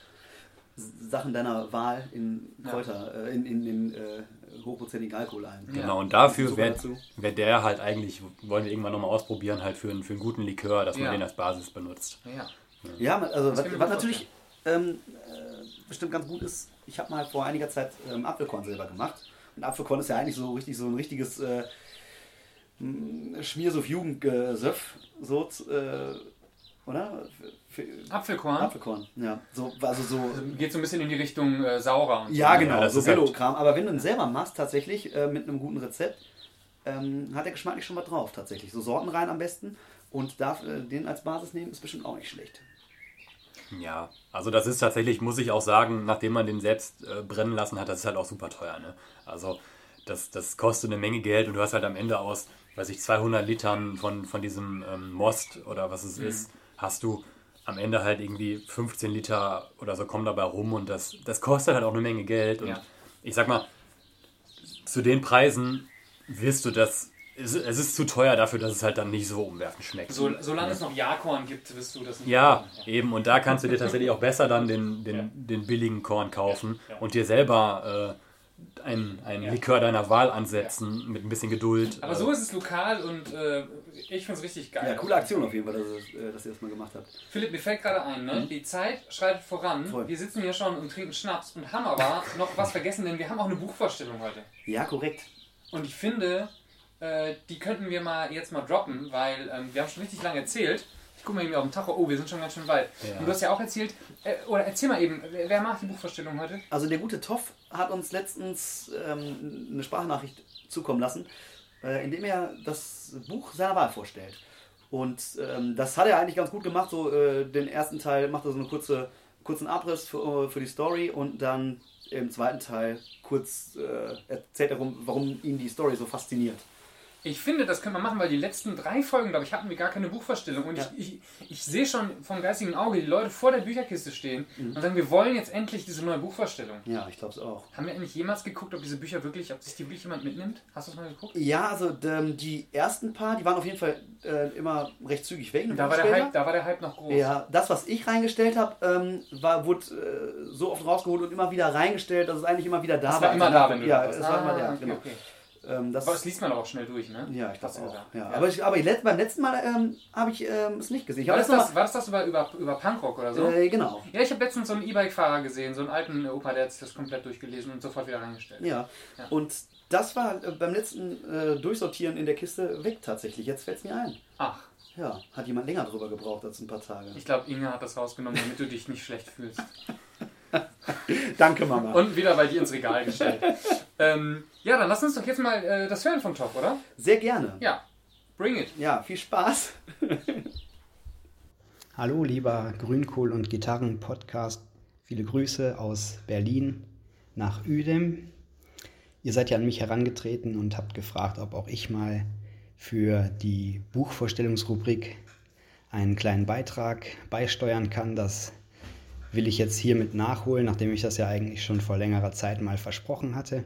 Sachen deiner Wahl in Ja. Kräuter, äh, in, in, in äh, hochprozentigen Alkohol ein. Ja. Genau, und dafür wäre wär der halt eigentlich, wollen wir irgendwann nochmal ausprobieren, halt für, einen- für einen guten Likör, dass man Ja. den als Basis benutzt. Ja. Ja, also Das was, was natürlich ähm, äh, bestimmt ganz gut ist, ich habe mal vor einiger Zeit ähm, Apfelkorn selber gemacht. Und Apfelkorn ist ja eigentlich so richtig so ein richtiges, äh, mm, Schmiersuff Jugendgesöff, so, äh, oder? Für, Apfelkorn. Apfelkorn, ja. So, also so. Geht so ein bisschen in die Richtung äh, saurer. Und Ja, so. genau, das so halt- Velo-Kram. Aber wenn du ihn selber machst, tatsächlich äh, mit einem guten Rezept, ähm, hat der geschmacklich schon was drauf, tatsächlich. So Sorten rein am besten und darf äh, den als Basis nehmen, ist bestimmt auch nicht schlecht. Ja, also das ist tatsächlich, muss ich auch sagen, nachdem man den selbst äh, brennen lassen hat, das ist halt auch super teuer. Ne? Also das, das kostet eine Menge Geld und du hast halt am Ende aus, weiß ich, 200 Litern von, von diesem ähm, Most oder was es ist, hast du am Ende halt irgendwie 15 Liter oder so kommen dabei rum und das, das kostet halt auch eine Menge Geld. Und Ja. ich sag mal, zu den Preisen wirst du das, es, es ist zu teuer dafür, dass es halt dann nicht so umwerfend schmeckt. So, solange es noch Jahrkorn gibt, wirst du das nicht Ja, machen. eben. Und da kannst du dir tatsächlich auch besser dann den, den, Ja. den billigen Korn kaufen Ja, ja. und dir selber äh, einen, einen Ja. Likör deiner Wahl ansetzen mit ein bisschen Geduld. Aber Äh, so ist es lokal und äh, ich finde es richtig geil. Ja, coole Aktion auf jeden Fall, dass, ihr- äh, dass ihr das mal gemacht habt. Philipp, mir fällt gerade ein, ne? die Zeit schreitet voran. Mhm. Voll. Wir sitzen hier schon und trinken Schnaps und haben aber noch was vergessen, denn wir haben auch eine Buchvorstellung heute. Ja, korrekt. Und ich finde, äh, die könnten wir mal jetzt mal droppen, weil ähm, wir haben schon richtig lange erzählt. Gucke mal eben auf den Tacho. Oh, wir sind schon ganz schön weit. Ja. Und du hast ja auch erzählt, äh, oder erzähl mal eben, wer, macht die Buchvorstellung heute? Also der gute Toff hat uns letztens ähm, eine Sprachnachricht zukommen lassen, äh, in dem er das Buch seiner Wahl vorstellt. Und ähm, das hat er eigentlich ganz gut gemacht. So äh, den ersten Teil macht er so einen kurze, kurzen Abriss für, äh, für die Story und dann im zweiten Teil kurz äh, erzählt er, rum, warum ihn die Story so fasziniert. Ich finde, das können wir machen, weil die letzten drei Folgen, glaube ich, hatten wir gar keine Buchvorstellung. Und Ja. ich, ich, ich sehe schon vom geistigen Auge die Leute vor der Bücherkiste stehen Mhm. und sagen, wir wollen jetzt endlich diese neue Buchvorstellung. Ja, ich glaube es auch. Haben wir eigentlich jemals geguckt, ob diese Bücher wirklich, ob sich die wirklich jemand mitnimmt? Hast du es mal geguckt? Ja, also ähm, die ersten paar, die waren auf jeden Fall äh, immer recht zügig weg. Da war, der. Hype, da war der Hype noch groß. Ja, das, was ich reingestellt habe, ähm, war, wurde äh, so oft rausgeholt und immer wieder reingestellt, dass es eigentlich immer wieder da Das war. war immer da, wenn du Ja, es war immer Ah, da, okay, genau. okay. Ähm, das, Aber das liest man auch schnell durch, ne? ja, ich glaube auch. gesagt. Ja. Aber, ich, aber let, beim letzten Mal ähm, habe ich ähm, es nicht gesehen. War das, das war das das über, über, über Punkrock oder so? äh, Genau. Ja, ich habe letztens so einen E-Bike-Fahrer gesehen, so einen alten Opa, der hat sich das komplett durchgelesen und sofort wieder reingestellt. Ja. Ja. Und das war äh, beim letzten äh, Durchsortieren in der Kiste weg tatsächlich. Jetzt fällt es mir ein. Ach, Ja, hat jemand länger drüber gebraucht als ein paar Tage. ich glaube, Inge hat das rausgenommen, damit du dich nicht schlecht fühlst. [LAUGHS] [LAUGHS] Danke, Mama. Und wieder bei dir ins Regal gestellt. ähm, ja, dann lass uns doch jetzt mal äh, das hören vom Top, oder? Sehr gerne. Ja, bring it. Ja, viel Spaß. [LAUGHS] Hallo, lieber Grünkohl- und Gitarren-Podcast. Viele Grüße aus Berlin nach Uedem. Ihr seid ja an mich herangetreten und habt gefragt, ob auch ich mal für die Buchvorstellungsrubrik einen kleinen Beitrag beisteuern kann. Das will ich jetzt hiermit nachholen, nachdem ich das ja eigentlich schon vor längerer Zeit mal versprochen hatte.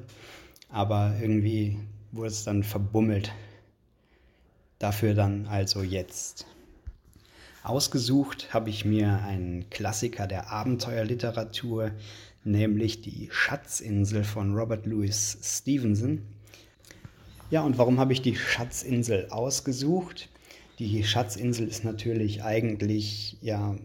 Aber irgendwie wurde es dann verbummelt. Dafür dann also jetzt. Ausgesucht habe ich mir einen Klassiker der Abenteuerliteratur, nämlich die Schatzinsel von Robert Louis Stevenson. Ja, und warum habe ich die Schatzinsel ausgesucht? Die Schatzinsel ist natürlich eigentlich ja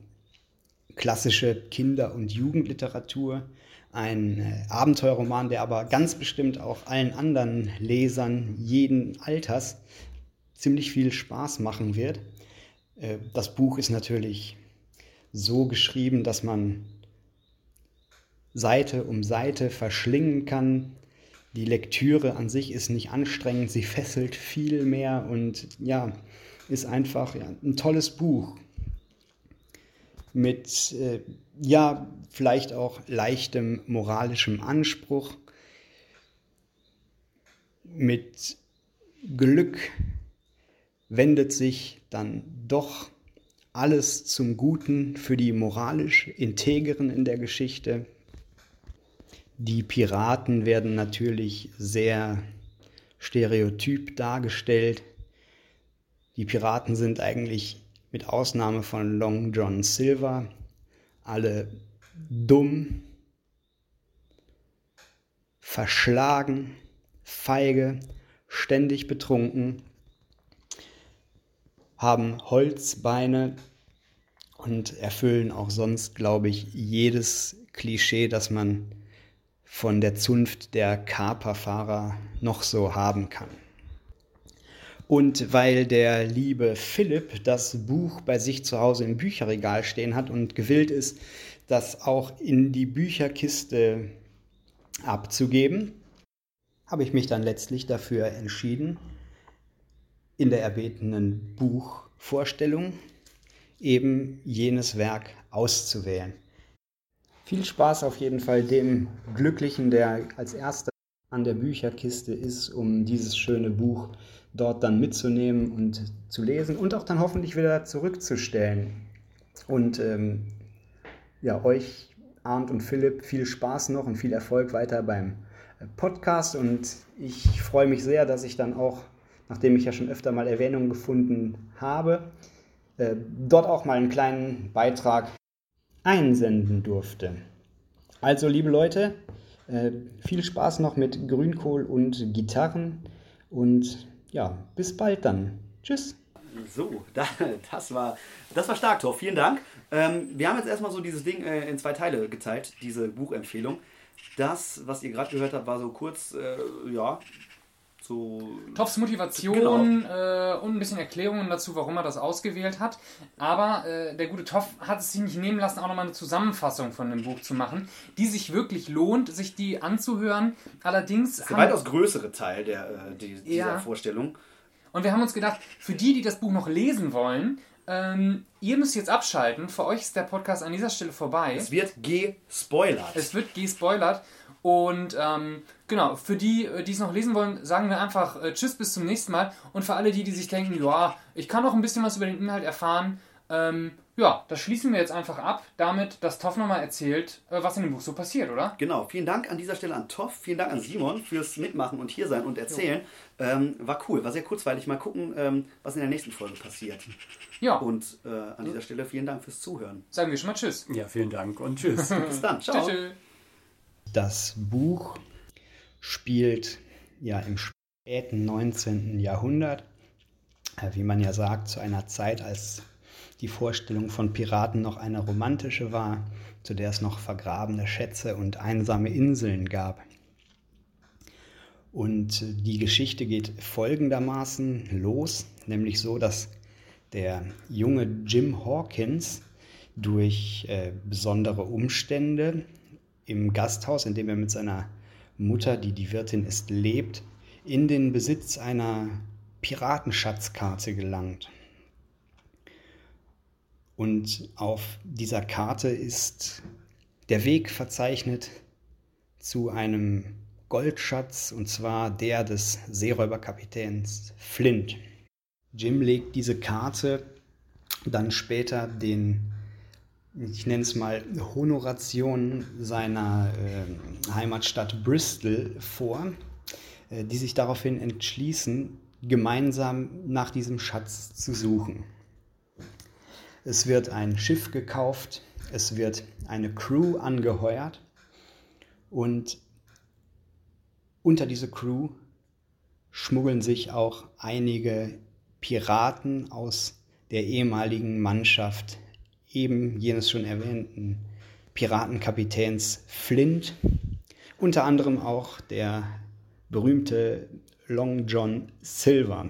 klassische Kinder- und Jugendliteratur, ein äh, Abenteuerroman, der aber ganz bestimmt auch allen anderen Lesern jeden Alters ziemlich viel Spaß machen wird. Äh, Das Buch ist natürlich so geschrieben, dass man Seite um Seite verschlingen kann. Die Lektüre an sich ist nicht anstrengend, sie fesselt viel mehr und ja, ist einfach ja, ein tolles Buch. Mit äh, ja, vielleicht auch leichtem moralischem Anspruch, mit Glück wendet sich dann doch alles zum Guten für die moralisch Integeren in der Geschichte. Die Piraten werden natürlich sehr stereotyp dargestellt. Die Piraten sind eigentlich mit Ausnahme von Long John Silver alle dumm, verschlagen, feige, ständig betrunken, haben Holzbeine und erfüllen auch sonst, glaube ich, jedes Klischee, das man von der Zunft der Kaperfahrer noch so haben kann. Und weil der liebe Philipp das Buch bei sich zu Hause im Bücherregal stehen hat und gewillt ist, das auch in die Bücherkiste abzugeben, habe ich mich dann letztlich dafür entschieden, in der erbetenen Buchvorstellung eben jenes Werk auszuwählen. Viel Spaß auf jeden Fall dem Glücklichen, der als erster an der Bücherkiste ist, um dieses schöne Buch dort dann mitzunehmen und zu lesen und auch dann hoffentlich wieder zurückzustellen. Und ähm, ja, euch, Arndt und Philipp, viel Spaß noch und viel Erfolg weiter beim äh, Podcast. Und ich freue mich sehr, dass ich dann auch, nachdem ich ja schon öfter mal Erwähnung gefunden habe, äh, dort auch mal einen kleinen Beitrag einsenden durfte. Also, liebe Leute, äh, viel Spaß noch mit Grünkohl und Gitarren und ja, bis bald dann. Tschüss. So, [LAUGHS] da, das, war, das war stark, Tor. Vielen Dank. Ähm, wir haben jetzt erstmal so dieses Ding äh, in zwei Teile geteilt, diese Buchempfehlung. Das, was ihr gerade gehört habt, war so kurz, äh, ja, so. Toffs Motivation Genau. äh, und ein bisschen Erklärungen dazu, warum er das ausgewählt hat. Aber äh, der gute Toff hat es sich nicht nehmen lassen, auch nochmal eine Zusammenfassung von dem Buch zu machen, die sich wirklich lohnt, sich die anzuhören. Allerdings Der weitaus größere Teil der, äh, die, dieser Ja. Vorstellung. Und wir haben uns gedacht, für die, die das Buch noch lesen wollen, ähm, ihr müsst jetzt abschalten. Für euch ist der Podcast an dieser Stelle vorbei. Es wird gespoilert. Es wird gespoilert. Und ähm, genau, für die, äh, die es noch lesen wollen, sagen wir einfach äh, Tschüss, bis zum nächsten Mal. Und für alle die, die sich denken, ja, ich kann noch ein bisschen was über den Inhalt erfahren, ähm, ja, das schließen wir jetzt einfach ab, damit, dass Toff nochmal erzählt, äh, was in dem Buch so passiert, oder? Genau, vielen Dank an dieser Stelle an Toff, vielen Dank an Simon fürs Mitmachen und hier sein und erzählen. Ähm, war cool, war sehr kurzweilig. Mal gucken, ähm, was in der nächsten Folge passiert. Ja, Und äh, an dieser Stelle vielen Dank fürs Zuhören. sagen wir schon mal Tschüss. Ja, vielen Dank und tschüss. [LAUGHS] Bis dann, ciao. Tschüss. tschüss. Das Buch spielt ja im späten 19. Jahrhundert, äh, wie man ja sagt, zu einer Zeit, als die Vorstellung von Piraten noch eine romantische war, zu der es noch vergrabene Schätze und einsame Inseln gab. Und die Geschichte geht folgendermaßen los, nämlich so, dass der junge Jim Hawkins durch äh, besondere Umstände im Gasthaus, in dem er mit seiner Mutter, die die Wirtin ist, lebt, in den Besitz einer Piratenschatzkarte gelangt. Und auf dieser Karte ist der Weg verzeichnet zu einem Goldschatz, und zwar der des Seeräuberkapitäns Flint. Jim legt diese Karte dann später den, ich nenne es mal, Honorationen seiner äh, Heimatstadt Bristol vor, äh, die sich daraufhin entschließen, gemeinsam nach diesem Schatz zu suchen. Es wird ein Schiff gekauft, es wird eine Crew angeheuert und unter diese Crew schmuggeln sich auch einige Piraten aus der ehemaligen Mannschaft eben jenes schon erwähnten Piratenkapitäns Flint, unter anderem auch der berühmte Long John Silver.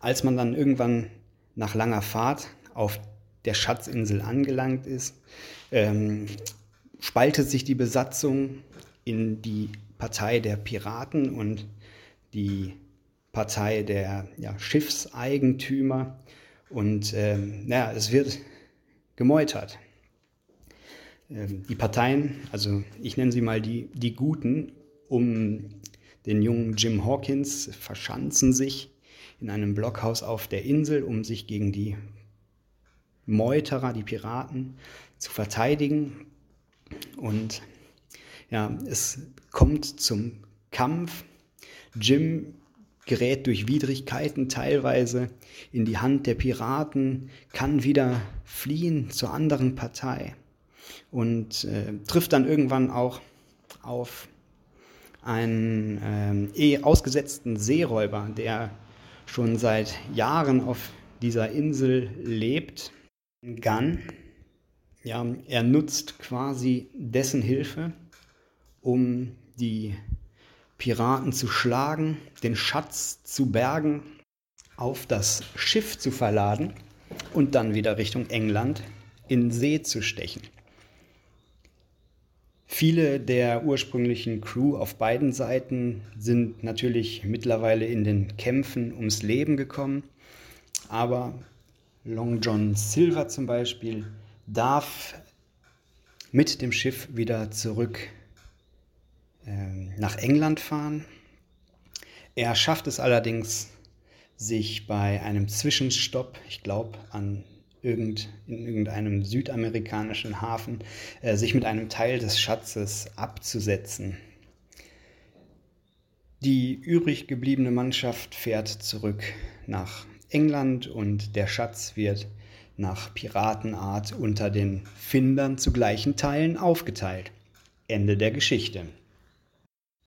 Als man dann irgendwann nach langer Fahrt auf der Schatzinsel angelangt ist, ähm, spaltet sich die Besatzung in die Partei der Piraten und die Partei der ja, Schiffseigentümer und ähm, ja, es wird gemeutert. Ähm, die Parteien, also ich nenne sie mal die, die Guten, um den jungen Jim Hawkins verschanzen sich in einem Blockhaus auf der Insel, um sich gegen die Meuterer, die Piraten, zu verteidigen. Und ja, es kommt zum Kampf. Jim gerät durch Widrigkeiten teilweise in die Hand der Piraten, kann wieder fliehen zur anderen Partei und äh, trifft dann irgendwann auch auf einen ähm, eh ausgesetzten Seeräuber, der schon seit Jahren auf dieser Insel lebt. Gunn, ja, er nutzt quasi dessen Hilfe, um die Piraten zu schlagen, den Schatz zu bergen, auf das Schiff zu verladen und dann wieder Richtung England in See zu stechen. Viele der ursprünglichen Crew auf beiden Seiten sind natürlich mittlerweile in den Kämpfen ums Leben gekommen, aber Long John Silver zum Beispiel darf mit dem Schiff wieder zurück nach England fahren. Er schafft es allerdings, sich bei einem Zwischenstopp, ich glaube an irgend, in irgendeinem südamerikanischen Hafen, äh, sich mit einem Teil des Schatzes abzusetzen. Die übrig gebliebene Mannschaft fährt zurück nach England und der Schatz wird nach Piratenart unter den Findern zu gleichen Teilen aufgeteilt. Ende der Geschichte.